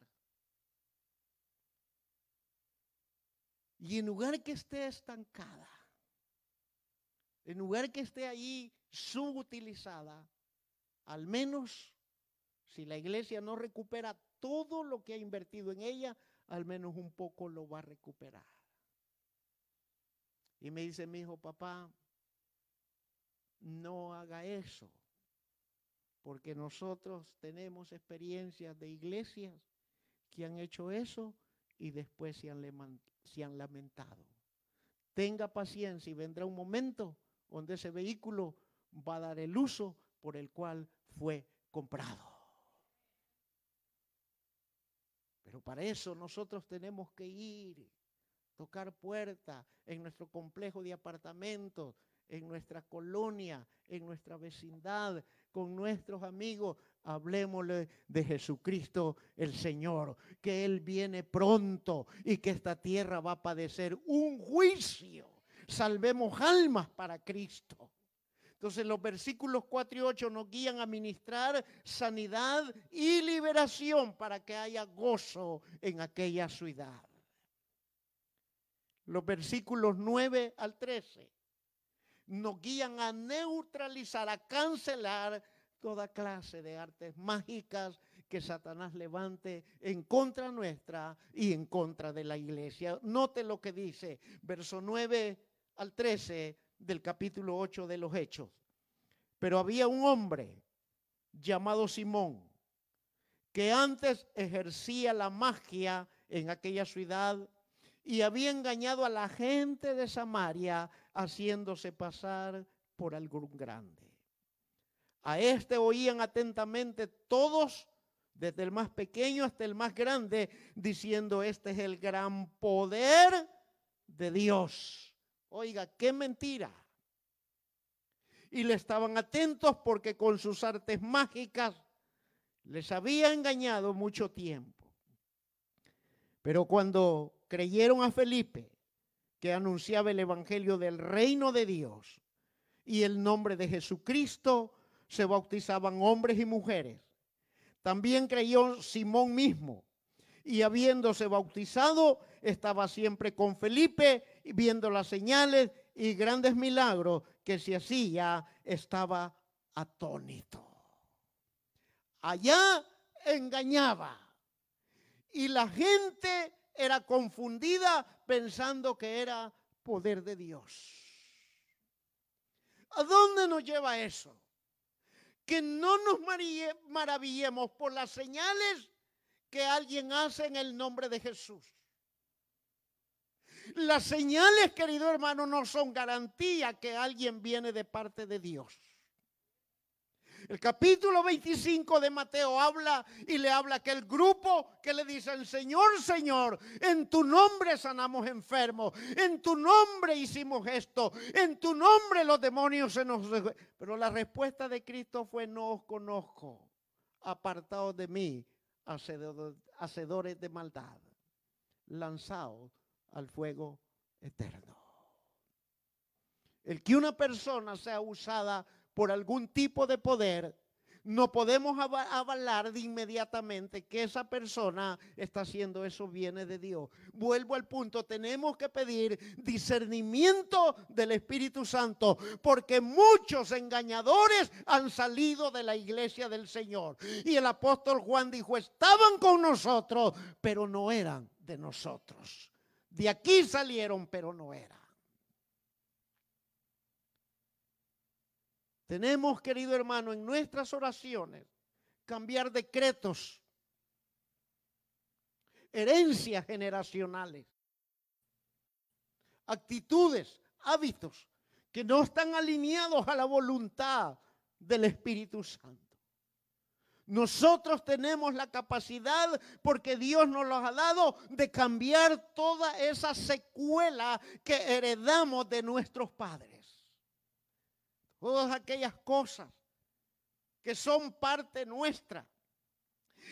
Y en lugar que esté estancada, en lugar que esté ahí subutilizada, al menos si la iglesia no recupera todo lo que ha invertido en ella, al menos un poco lo va a recuperar. Y me dice mi hijo, papá, no haga eso, porque nosotros tenemos experiencias de iglesias que han hecho eso y después se han, se han lamentado. Tenga paciencia y vendrá un momento donde ese vehículo va a dar el uso por el cual fue comprado. Pero para eso nosotros tenemos que ir, tocar puertas en nuestro complejo de apartamentos, en nuestra colonia, en nuestra vecindad, con nuestros amigos. Hablemosle de Jesucristo el Señor, que Él viene pronto y que esta tierra va a padecer un juicio. Salvemos almas para Cristo. Entonces los versículos 4 y 8 nos guían a ministrar sanidad y liberación para que haya gozo en aquella ciudad. Los versículos 9 al 13 nos guían a neutralizar, a cancelar toda clase de artes mágicas que Satanás levante en contra nuestra y en contra de la iglesia. Note lo que dice, verso 9 al 13 del capítulo 8 de los Hechos. Pero había un hombre llamado Simón que antes ejercía la magia en aquella ciudad y había engañado a la gente de Samaria haciéndose pasar por algún grande. A este oían atentamente todos, desde el más pequeño hasta el más grande, diciendo, este es el gran poder de Dios. Oiga, qué mentira. Y le estaban atentos porque con sus artes mágicas les había engañado mucho tiempo. Pero cuando creyeron a Felipe, que anunciaba el Evangelio del reino de Dios y el nombre de Jesucristo, se bautizaban hombres y mujeres. También creyó Simón mismo y habiéndose bautizado, estaba siempre con Felipe, viendo las señales y grandes milagros que se hacía, estaba atónito. Allá engañaba y la gente era confundida pensando que era poder de Dios. ¿A dónde nos lleva eso? Que no nos maravillemos por las señales que alguien hace en el nombre de Jesús. Las señales, querido hermano, no son garantía que alguien viene de parte de Dios. El capítulo 25 de Mateo habla y le habla que el grupo que le dicen, Señor, Señor, en tu nombre sanamos enfermos, en tu nombre hicimos esto, en tu nombre los demonios se nos... Pero la respuesta de Cristo fue, no os conozco, apartados de mí, hacedores de maldad, lanzados al fuego eterno. El que una persona sea usada por algún tipo de poder, no podemos avalar de inmediatamente que esa persona está haciendo eso viene de Dios. Vuelvo al punto, tenemos que pedir discernimiento del Espíritu Santo, porque muchos engañadores han salido de la iglesia del Señor. Y el apóstol Juan dijo, estaban con nosotros, pero no eran de nosotros. De aquí salieron, pero no eran. Tenemos, querido hermano, en nuestras oraciones cambiar decretos, herencias generacionales. actitudes, hábitos que no están alineados a la voluntad del Espíritu Santo. Nosotros tenemos la capacidad, porque Dios nos lo ha dado, de cambiar toda esa secuela que heredamos de nuestros padres. Todas aquellas cosas que son parte nuestra.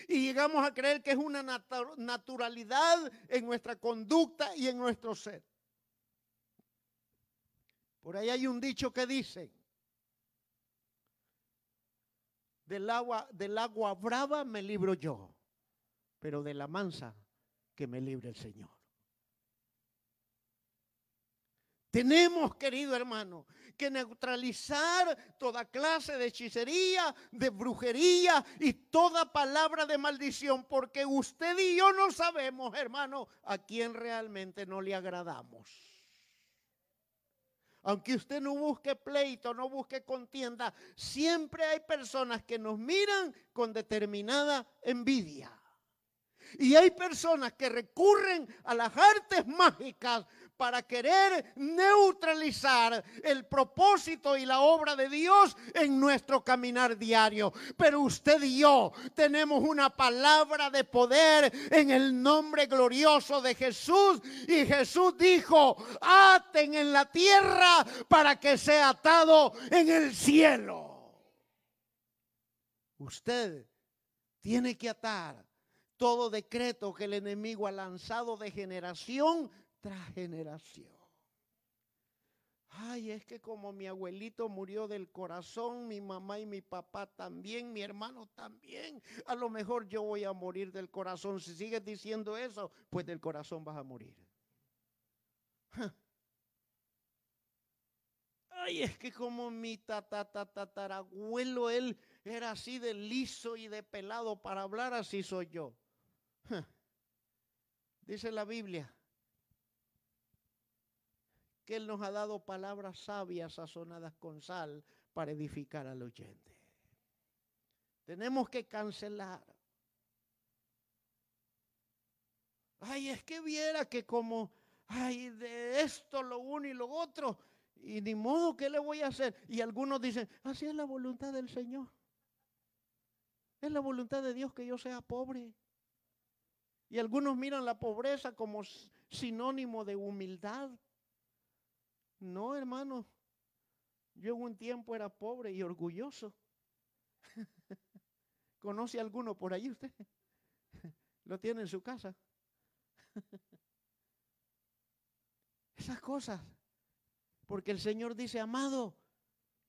Y llegamos a creer que es una naturalidad en nuestra conducta y en nuestro ser. Por ahí hay un dicho que dice, del agua, del agua brava me libro yo, pero de la mansa que me libre el Señor. Tenemos, querido hermano, que neutralizar toda clase de hechicería, de brujería y toda palabra de maldición, porque usted y yo no sabemos, hermano, a quién realmente no le agradamos. Aunque usted no busque pleito, no busque contienda, siempre hay personas que nos miran con determinada envidia. Y hay personas que recurren a las artes mágicas para querer neutralizar el propósito y la obra de Dios en nuestro caminar diario. Pero usted y yo tenemos una palabra de poder en el nombre glorioso de Jesús. Y Jesús dijo, aten en la tierra para que sea atado en el cielo. Usted tiene que atar todo decreto que el enemigo ha lanzado de generación generación. Ay, es que como mi abuelito murió del corazón, mi mamá y mi papá también, mi hermano también, a lo mejor yo voy a morir del corazón. Si sigues diciendo eso, pues del corazón vas a morir. Ay, es que como mi tatarabuelo, él era así de liso y de pelado para hablar, así soy yo. Dice la Biblia que Él nos ha dado palabras sabias sazonadas con sal para edificar al oyente. Tenemos que cancelar. Ay, es que viera que como, ay, de esto lo uno y lo otro, y ni modo, ¿qué le voy a hacer? Y algunos dicen, así es la voluntad del Señor. Es la voluntad de Dios que yo sea pobre. Y algunos miran la pobreza como sinónimo de humildad. No, hermano. Yo en un tiempo era pobre y orgulloso. ¿Conoce alguno por ahí usted? Lo tiene en su casa. Esas cosas. Porque el Señor dice, amado,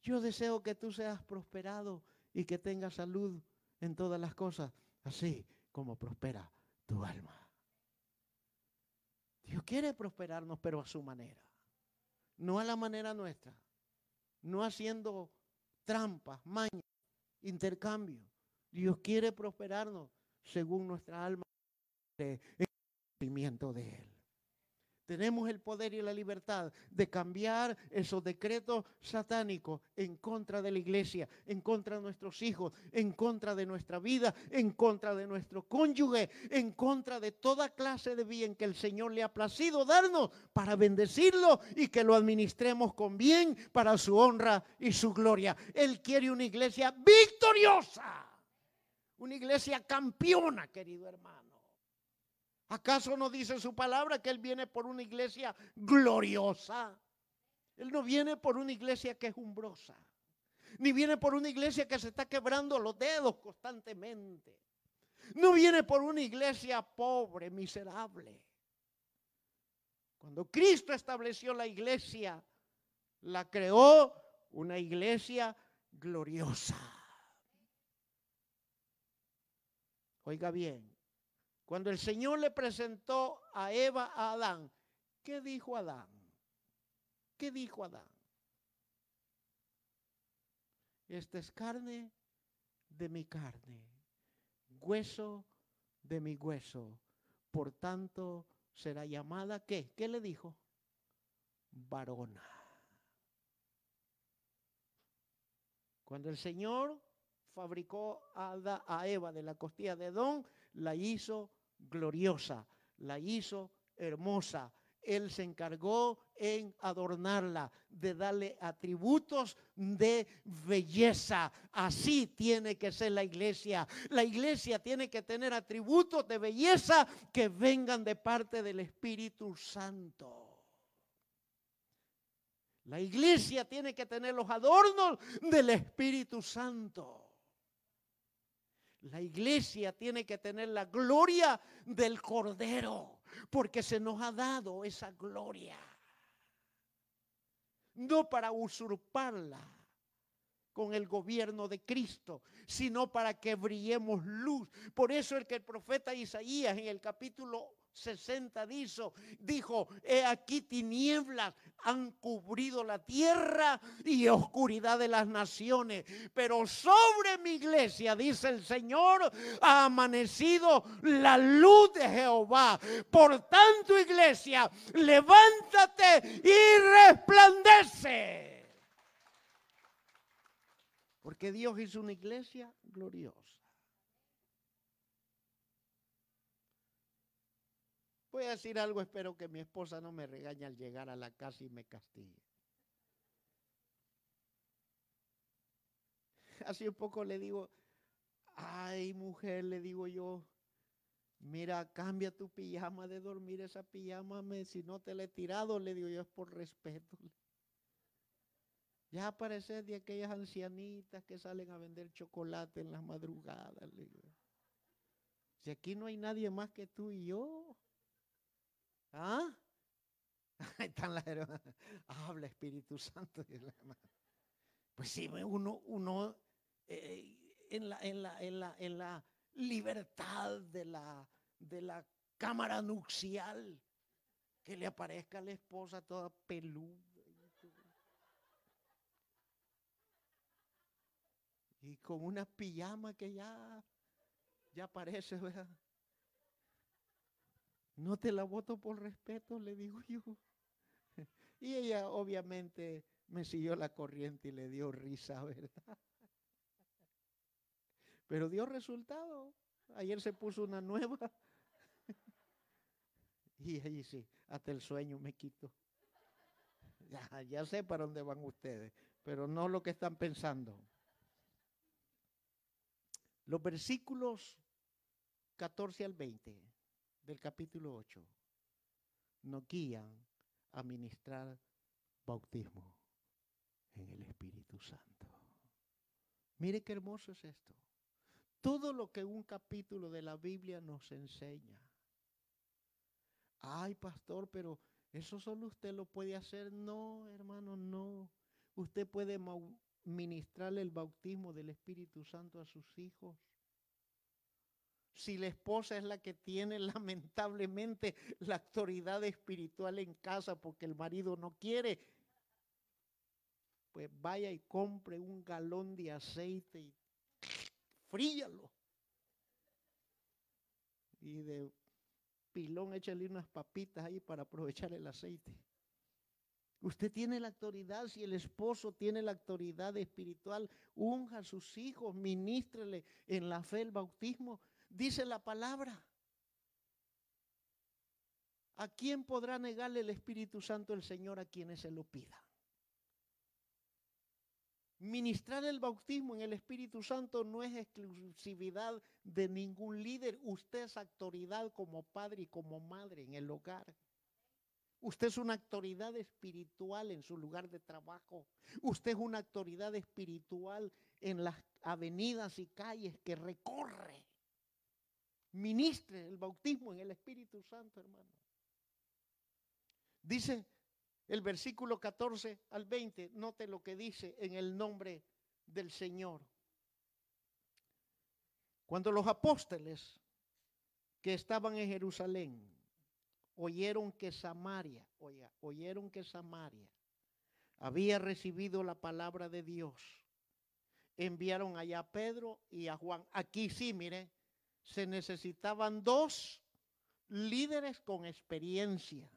yo deseo que tú seas prosperado y que tengas salud en todas las cosas, así como prospera tu alma. Dios quiere prosperarnos, pero a su manera no a la manera nuestra, no haciendo trampas, mañas, intercambio. Dios quiere prosperarnos según nuestra alma, el conocimiento de Él. Tenemos el poder y la libertad de cambiar esos decretos satánicos en contra de la iglesia, en contra de nuestros hijos, en contra de nuestra vida, en contra de nuestro cónyuge, en contra de toda clase de bien que el Señor le ha placido darnos para bendecirlo y que lo administremos con bien para su honra y su gloria. Él quiere una iglesia victoriosa, una iglesia campeona, querido hermano. ¿Acaso no dice su palabra que Él viene por una iglesia gloriosa? Él no viene por una iglesia que es umbrosa, ni viene por una iglesia que se está quebrando los dedos constantemente. No viene por una iglesia pobre, miserable. Cuando Cristo estableció la iglesia, la creó una iglesia gloriosa. Oiga bien, cuando el Señor le presentó a Eva a Adán, ¿qué dijo Adán? ¿Qué dijo Adán? Esta es carne de mi carne, hueso de mi hueso. Por tanto, será llamada, ¿qué? ¿Qué le dijo? Varona. Cuando el Señor fabricó a, Eva de la costilla de Adán, la hizo gloriosa, la hizo hermosa. Él se encargó en adornarla, de darle atributos de belleza. Así tiene que ser la iglesia. La iglesia tiene que tener atributos de belleza que vengan de parte del Espíritu Santo. La iglesia tiene que tener los adornos del Espíritu Santo. La iglesia tiene que tener la gloria del Cordero, porque se nos ha dado esa gloria. No para usurparla con el gobierno de Cristo, sino para que brillemos luz. Por eso el que el profeta Isaías en el capítulo 60 dijo, dijo, he aquí tinieblas han cubrido la tierra y oscuridad de las naciones, pero sobre mi iglesia, dice el Señor, ha amanecido la luz de Jehová. Por tanto, iglesia, levántate y resplandece. Porque Dios hizo una iglesia gloriosa. Voy a decir algo, espero que mi esposa no me regañe al llegar a la casa y me castigue. Hace un poco le digo, ay mujer, le digo yo, mira, cambia tu pijama de dormir, esa pijama, si no te la he tirado, le digo yo, es por respeto. Ya aparece de aquellas ancianitas que salen a vender chocolate en las madrugadas, le digo. Si aquí no hay nadie más que tú y yo. ¿Ah? Están las hermanas. Habla Espíritu Santo. Pues sí, uno, uno eh, en, la, en, la, en, la, en la libertad de la, de la cámara nupcial, que le aparezca a la esposa toda peluda. Y con una pijama que ya, ya parece, ¿verdad? No te la voto por respeto, le digo yo. Y ella obviamente me siguió la corriente y le dio risa, ¿verdad? Pero dio resultado. Ayer se puso una nueva. Y ahí sí, hasta el sueño me quito. Ya, ya sé para dónde van ustedes, pero no lo que están pensando. Los versículos 14 al 20 del capítulo 8 nos guían a ministrar bautismo en el Espíritu Santo. Mire qué hermoso es esto. Todo lo que un capítulo de la Biblia nos enseña. Ay, pastor, pero eso solo usted lo puede hacer. No, hermano, no. Usted puede ministrarle el bautismo del Espíritu Santo a sus hijos si la esposa es la que tiene lamentablemente la autoridad espiritual en casa porque el marido no quiere, pues vaya y compre un galón de aceite y fríalo. Y de pilón échale unas papitas ahí para aprovechar el aceite. Usted tiene la autoridad, si el esposo tiene la autoridad espiritual, unja a sus hijos, ministrele en la fe el bautismo dice la palabra. ¿A quién podrá negarle el Espíritu Santo el Señor a quienes se lo pida? Ministrar el bautismo en el Espíritu Santo no es exclusividad de ningún líder. Usted es autoridad como padre y como madre en el hogar. Usted es una autoridad espiritual en su lugar de trabajo. Usted es una autoridad espiritual en las avenidas y calles que recorre ministre el bautismo en el Espíritu Santo, hermano. Dice el versículo 14 al 20, note lo que dice en el nombre del Señor. Cuando los apóstoles que estaban en Jerusalén oyeron que Samaria, oiga, oyeron que Samaria había recibido la palabra de Dios, enviaron allá a Pedro y a Juan. Aquí sí, mire, se necesitaban dos líderes con experiencia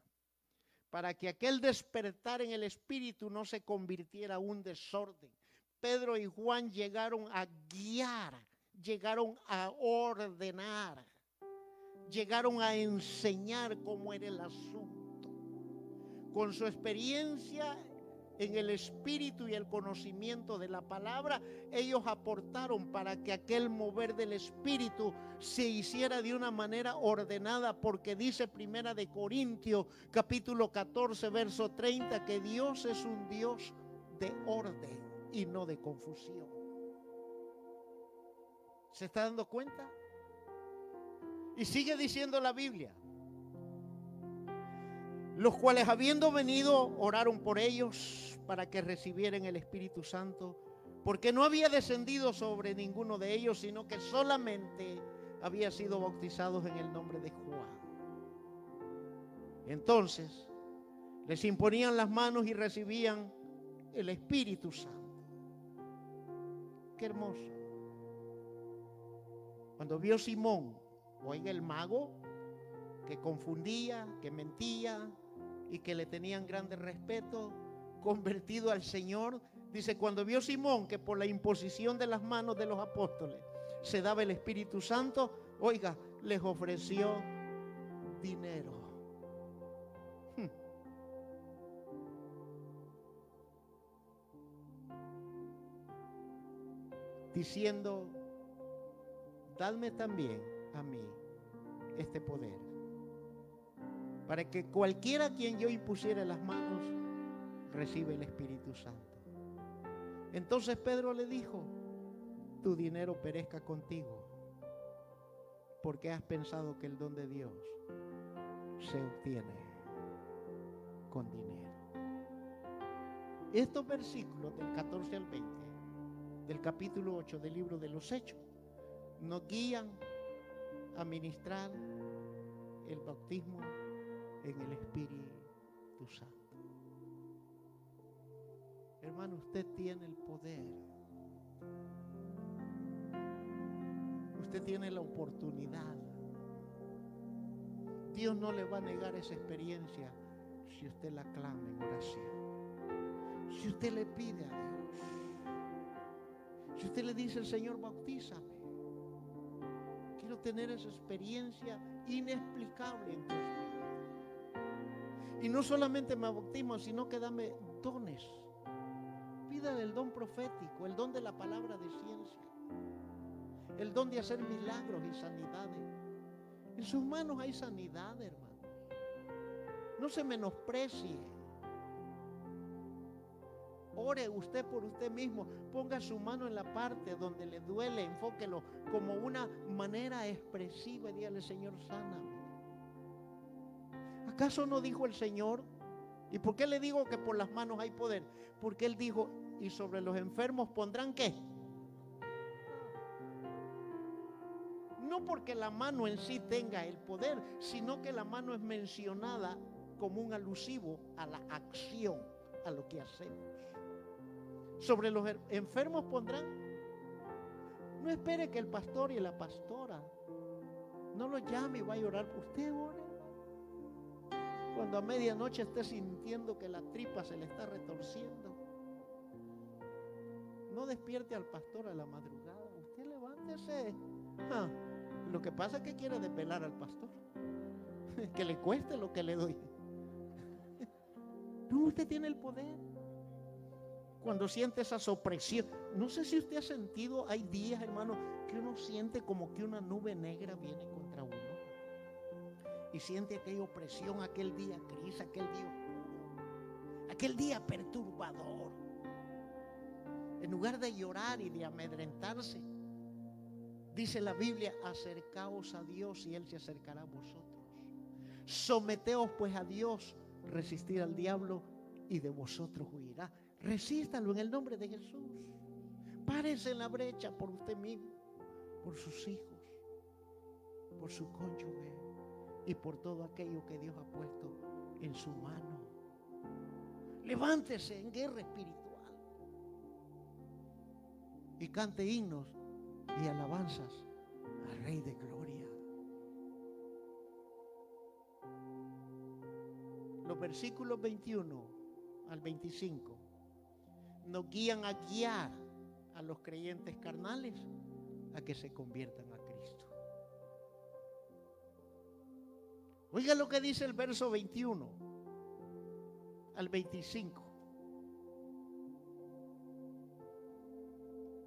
para que aquel despertar en el espíritu no se convirtiera en un desorden. Pedro y Juan llegaron a guiar, llegaron a ordenar, llegaron a enseñar cómo era el asunto. con su experiencia en el espíritu y el conocimiento de la palabra, ellos aportaron para que aquel mover del espíritu se hiciera de una manera ordenada, porque dice Primera de Corintios capítulo 14 verso 30 que Dios es un Dios de orden y no de confusión. ¿Se está dando cuenta? Y sigue diciendo la Biblia, los cuales habiendo venido oraron por ellos para que recibieran el Espíritu Santo, porque no había descendido sobre ninguno de ellos, sino que solamente había sido bautizados en el nombre de Juan. Entonces les imponían las manos y recibían el Espíritu Santo. Qué hermoso. Cuando vio Simón, oiga el mago, que confundía, que mentía, y que le tenían grande respeto, convertido al Señor. Dice, cuando vio Simón que por la imposición de las manos de los apóstoles se daba el Espíritu Santo, oiga, les ofreció dinero. Hmm. Diciendo, dadme también a mí este poder para que cualquiera a quien yo impusiera las manos reciba el Espíritu Santo. Entonces Pedro le dijo, tu dinero perezca contigo, porque has pensado que el don de Dios se obtiene con dinero. Estos versículos del 14 al 20 del capítulo 8 del libro de los Hechos nos guían a ministrar el bautismo en el Espíritu Santo. Hermano, usted tiene el poder. Usted tiene la oportunidad. Dios no le va a negar esa experiencia si usted la clama en oración. Si usted le pide a Dios. Si usted le dice, el Señor, bautízame. Quiero tener esa experiencia inexplicable en Dios. Y no solamente me bautismo, sino que dame dones. Pídale el don profético, el don de la palabra de ciencia, el don de hacer milagros y sanidades. En sus manos hay sanidad, hermano. No se menosprecie. Ore usted por usted mismo. Ponga su mano en la parte donde le duele. Enfóquelo como una manera expresiva. Y dígale, Señor, sana. ¿Acaso no dijo el Señor? ¿Y por qué le digo que por las manos hay poder? Porque Él dijo, y sobre los enfermos pondrán qué? No porque la mano en sí tenga el poder, sino que la mano es mencionada como un alusivo a la acción, a lo que hacemos. Sobre los enfermos pondrán. No espere que el pastor y la pastora no lo llame y vaya a orar por usted, ore. Cuando a medianoche esté sintiendo que la tripa se le está retorciendo. No despierte al pastor a la madrugada. Usted levántese. Ah, lo que pasa es que quiere desvelar al pastor. que le cueste lo que le doy. no, usted tiene el poder. Cuando siente esa opresión. No sé si usted ha sentido, hay días, hermano, que uno siente como que una nube negra viene uno y siente aquella opresión aquel día gris, aquel día, aquel día perturbador. En lugar de llorar y de amedrentarse, dice la Biblia, acercaos a Dios y Él se acercará a vosotros. Someteos pues a Dios, resistir al diablo y de vosotros huirá. Resístalo en el nombre de Jesús. Párese en la brecha por usted mismo, por sus hijos, por su cónyuge y por todo aquello que Dios ha puesto en su mano. Levántese en guerra espiritual y cante himnos y alabanzas al Rey de Gloria. Los versículos 21 al 25 nos guían a guiar a los creyentes carnales a que se conviertan a Oiga lo que dice el verso 21. al 25.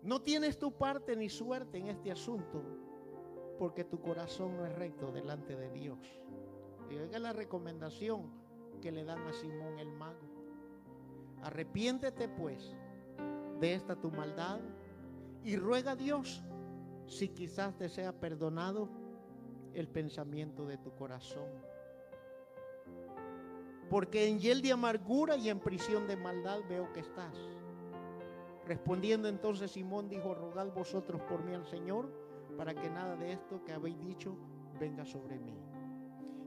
No tienes tu parte ni suerte en este asunto porque tu corazón no es recto delante de Dios. Y oiga la recomendación que le dan a Simón el mago. Arrepiéntete pues de esta tu maldad y ruega a Dios si quizás te sea perdonado el pensamiento de tu corazón. Porque en hiel de amargura y en prisión de maldad veo que estás. Respondiendo entonces Simón dijo, rogad vosotros por mí al Señor para que nada de esto que habéis dicho venga sobre mí.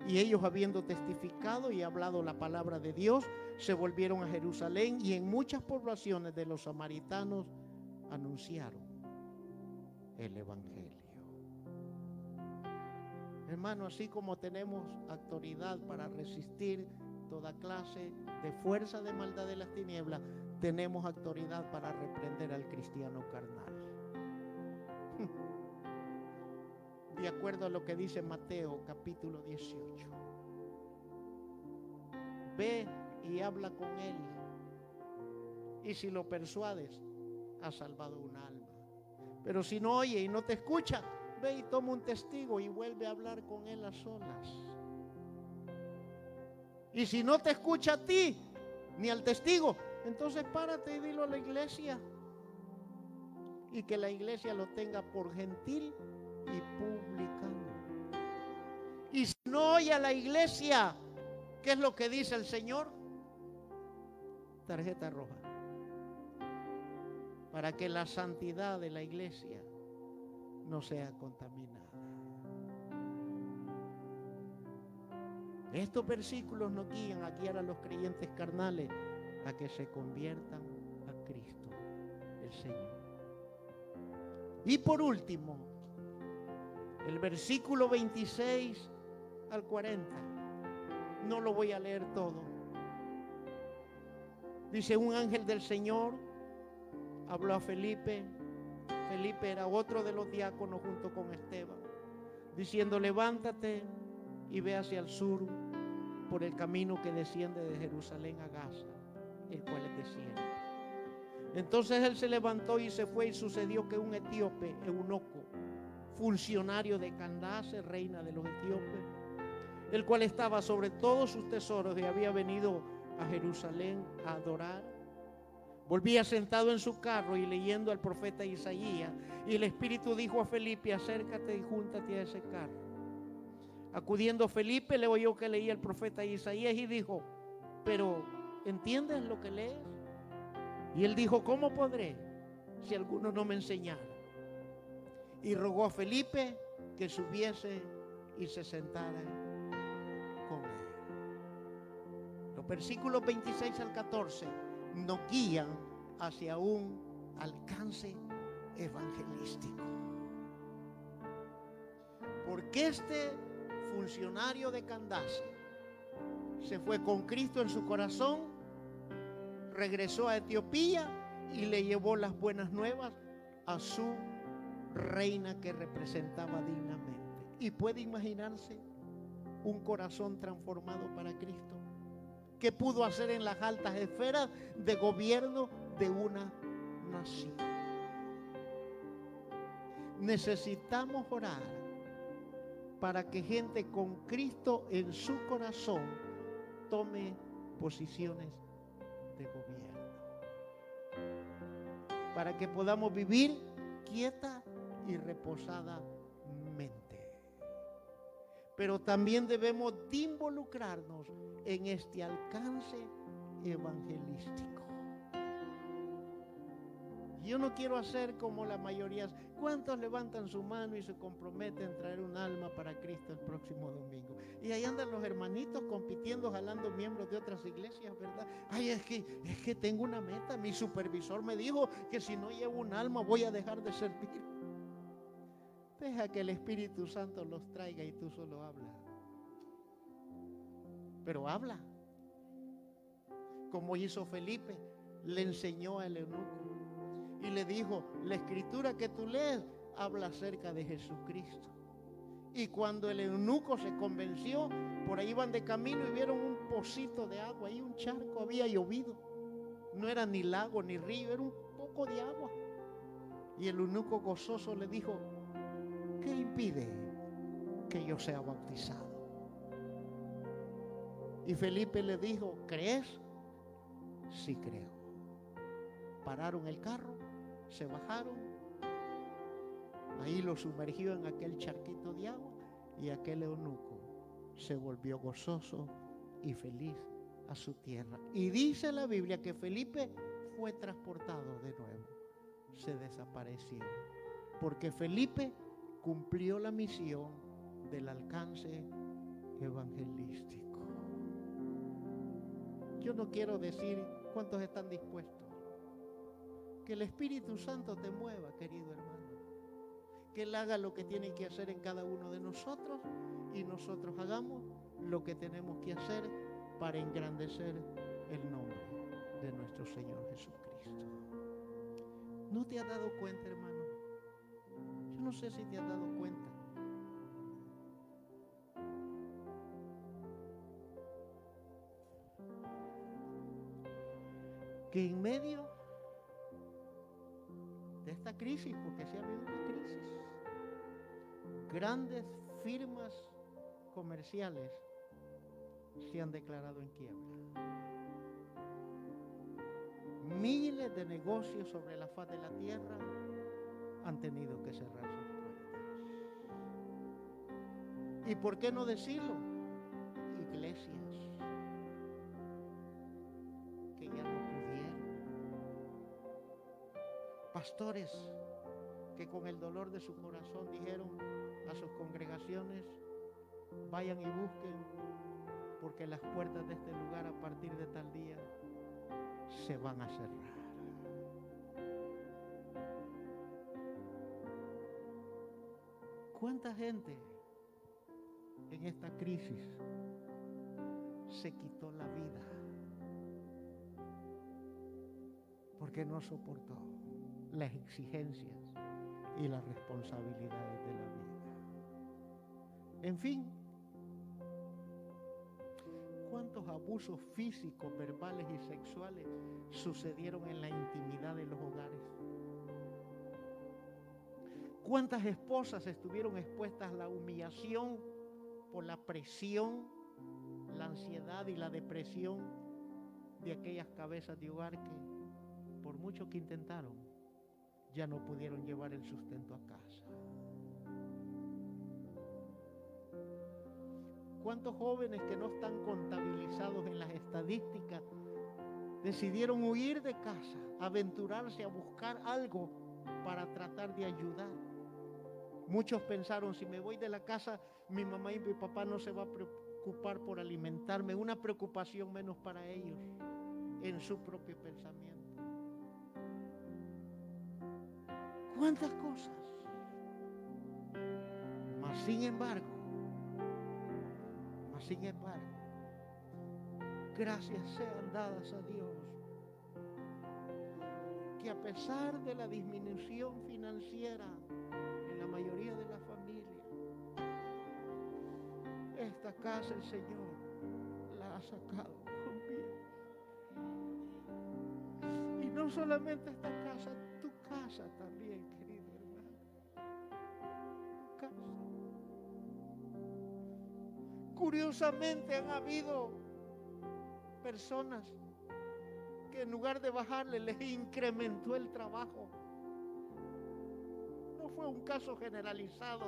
Y ellos habiendo testificado y hablado la palabra de Dios, se volvieron a Jerusalén y en muchas poblaciones de los samaritanos anunciaron el Evangelio. Hermano, así como tenemos autoridad para resistir toda clase de fuerza de maldad de las tinieblas, tenemos autoridad para reprender al cristiano carnal. De acuerdo a lo que dice Mateo capítulo 18. Ve y habla con él. Y si lo persuades, has salvado un alma. Pero si no oye y no te escucha, ve y toma un testigo y vuelve a hablar con él a solas. Y si no te escucha a ti, ni al testigo, entonces párate y dilo a la iglesia. Y que la iglesia lo tenga por gentil y publicano. Y si no oye a la iglesia, ¿qué es lo que dice el Señor? Tarjeta roja. Para que la santidad de la iglesia no sea contaminada. Estos versículos nos guían a guiar a los creyentes carnales a que se conviertan a Cristo, el Señor. Y por último, el versículo 26 al 40. No lo voy a leer todo. Dice un ángel del Señor, habló a Felipe. Felipe era otro de los diáconos junto con Esteban, diciendo, levántate y ve hacia el sur por el camino que desciende de Jerusalén a Gaza, el cual es desierto. Entonces él se levantó y se fue y sucedió que un etíope, eunuco, funcionario de Candace, reina de los etíopes, el cual estaba sobre todos sus tesoros y había venido a Jerusalén a adorar. Volvía sentado en su carro y leyendo al profeta Isaías. Y el Espíritu dijo a Felipe, acércate y júntate a ese carro. Acudiendo Felipe, le oyó que leía el profeta Isaías y dijo, pero ¿entiendes lo que lees? Y él dijo, ¿cómo podré si alguno no me enseñara? Y rogó a Felipe que subiese y se sentara con él. Los versículos 26 al 14 nos guían hacia un alcance evangelístico. Porque este funcionario de Candace se fue con Cristo en su corazón, regresó a Etiopía y le llevó las buenas nuevas a su reina que representaba dignamente. Y puede imaginarse un corazón transformado para Cristo. ¿Qué pudo hacer en las altas esferas de gobierno de una nación? Necesitamos orar para que gente con Cristo en su corazón tome posiciones de gobierno. Para que podamos vivir quieta y reposadamente. Pero también debemos de involucrarnos en este alcance evangelístico. Yo no quiero hacer como la mayoría. ¿Cuántos levantan su mano y se comprometen a traer un alma para Cristo el próximo domingo? Y ahí andan los hermanitos compitiendo, jalando miembros de otras iglesias, ¿verdad? Ay, es que, es que tengo una meta. Mi supervisor me dijo que si no llevo un alma voy a dejar de servir. Deja que el Espíritu Santo los traiga y tú solo hablas. Pero habla. Como hizo Felipe, le enseñó al eunuco y le dijo, la escritura que tú lees habla acerca de Jesucristo. Y cuando el eunuco se convenció, por ahí iban de camino y vieron un pocito de agua, ahí un charco, había llovido. No era ni lago ni río, era un poco de agua. Y el eunuco gozoso le dijo, ¿qué impide que yo sea bautizado? Y Felipe le dijo, ¿crees? Sí creo. Pararon el carro, se bajaron, ahí lo sumergió en aquel charquito de agua y aquel eunuco se volvió gozoso y feliz a su tierra. Y dice la Biblia que Felipe fue transportado de nuevo, se desapareció, porque Felipe cumplió la misión del alcance evangelístico. Yo no quiero decir cuántos están dispuestos. Que el Espíritu Santo te mueva, querido hermano. Que Él haga lo que tiene que hacer en cada uno de nosotros y nosotros hagamos lo que tenemos que hacer para engrandecer el nombre de nuestro Señor Jesucristo. ¿No te has dado cuenta, hermano? No sé si te has dado cuenta. Que en medio de esta crisis, porque se ha habido una crisis, grandes firmas comerciales se han declarado en quiebra. Miles de negocios sobre la faz de la tierra han tenido que cerrar sus puertas. ¿Y por qué no decirlo? Iglesias que ya no pudieron. Pastores que con el dolor de su corazón dijeron a sus congregaciones, vayan y busquen, porque las puertas de este lugar a partir de tal día se van a cerrar. ¿Cuánta gente en esta crisis se quitó la vida porque no soportó las exigencias y las responsabilidades de la vida? En fin, ¿cuántos abusos físicos, verbales y sexuales sucedieron en la intimidad de los hogares? ¿Cuántas esposas estuvieron expuestas a la humillación por la presión, la ansiedad y la depresión de aquellas cabezas de hogar que, por mucho que intentaron, ya no pudieron llevar el sustento a casa? ¿Cuántos jóvenes que no están contabilizados en las estadísticas decidieron huir de casa, aventurarse a buscar algo para tratar de ayudar? Muchos pensaron, si me voy de la casa, mi mamá y mi papá no se va a preocupar por alimentarme, una preocupación menos para ellos en su propio pensamiento. ¿Cuántas cosas? Mas sin embargo, mas sin embargo, gracias sean dadas a Dios que a pesar de la disminución financiera casa el Señor la ha sacado con bien. Y no solamente esta casa, tu casa también, querido hermano. Tu casa. Curiosamente han habido personas que en lugar de bajarle les incrementó el trabajo. No fue un caso generalizado,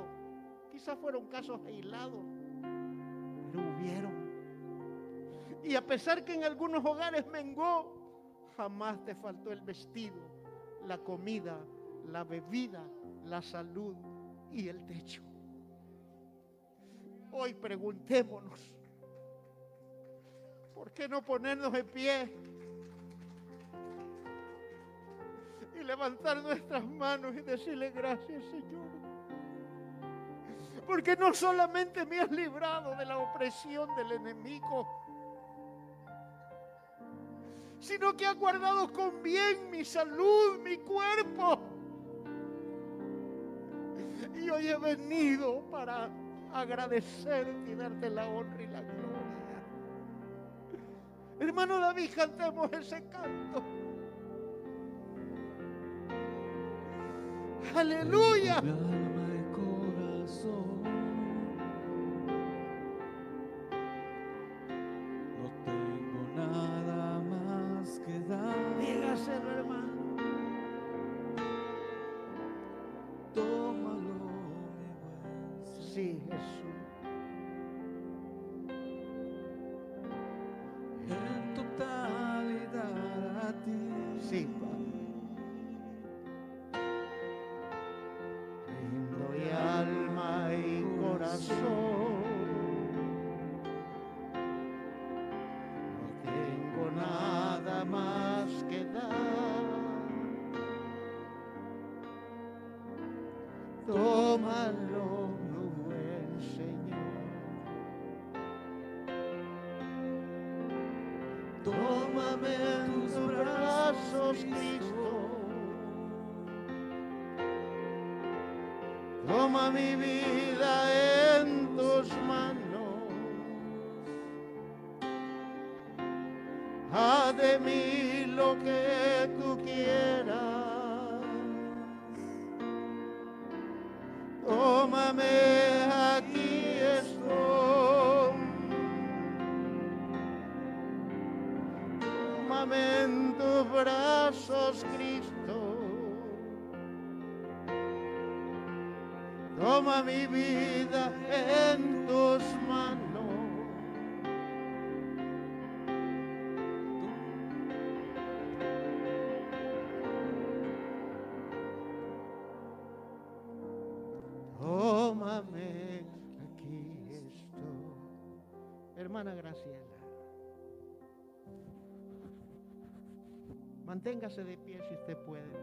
quizás fueron casos aislados, hubieron. Y a pesar que en algunos hogares mengó, jamás te faltó el vestido, la comida, la bebida, la salud y el techo. Hoy preguntémonos, ¿por qué no ponernos en pie y levantar nuestras manos y decirle gracias Señor? Porque no solamente me has librado de la opresión del enemigo, sino que has guardado con bien mi salud, mi cuerpo. Y hoy he venido para agradecerte y darte la honra y la gloria. Hermano David, cantemos ese canto. Aleluya. Mi alma y corazón. Manténgase de pie si usted puede.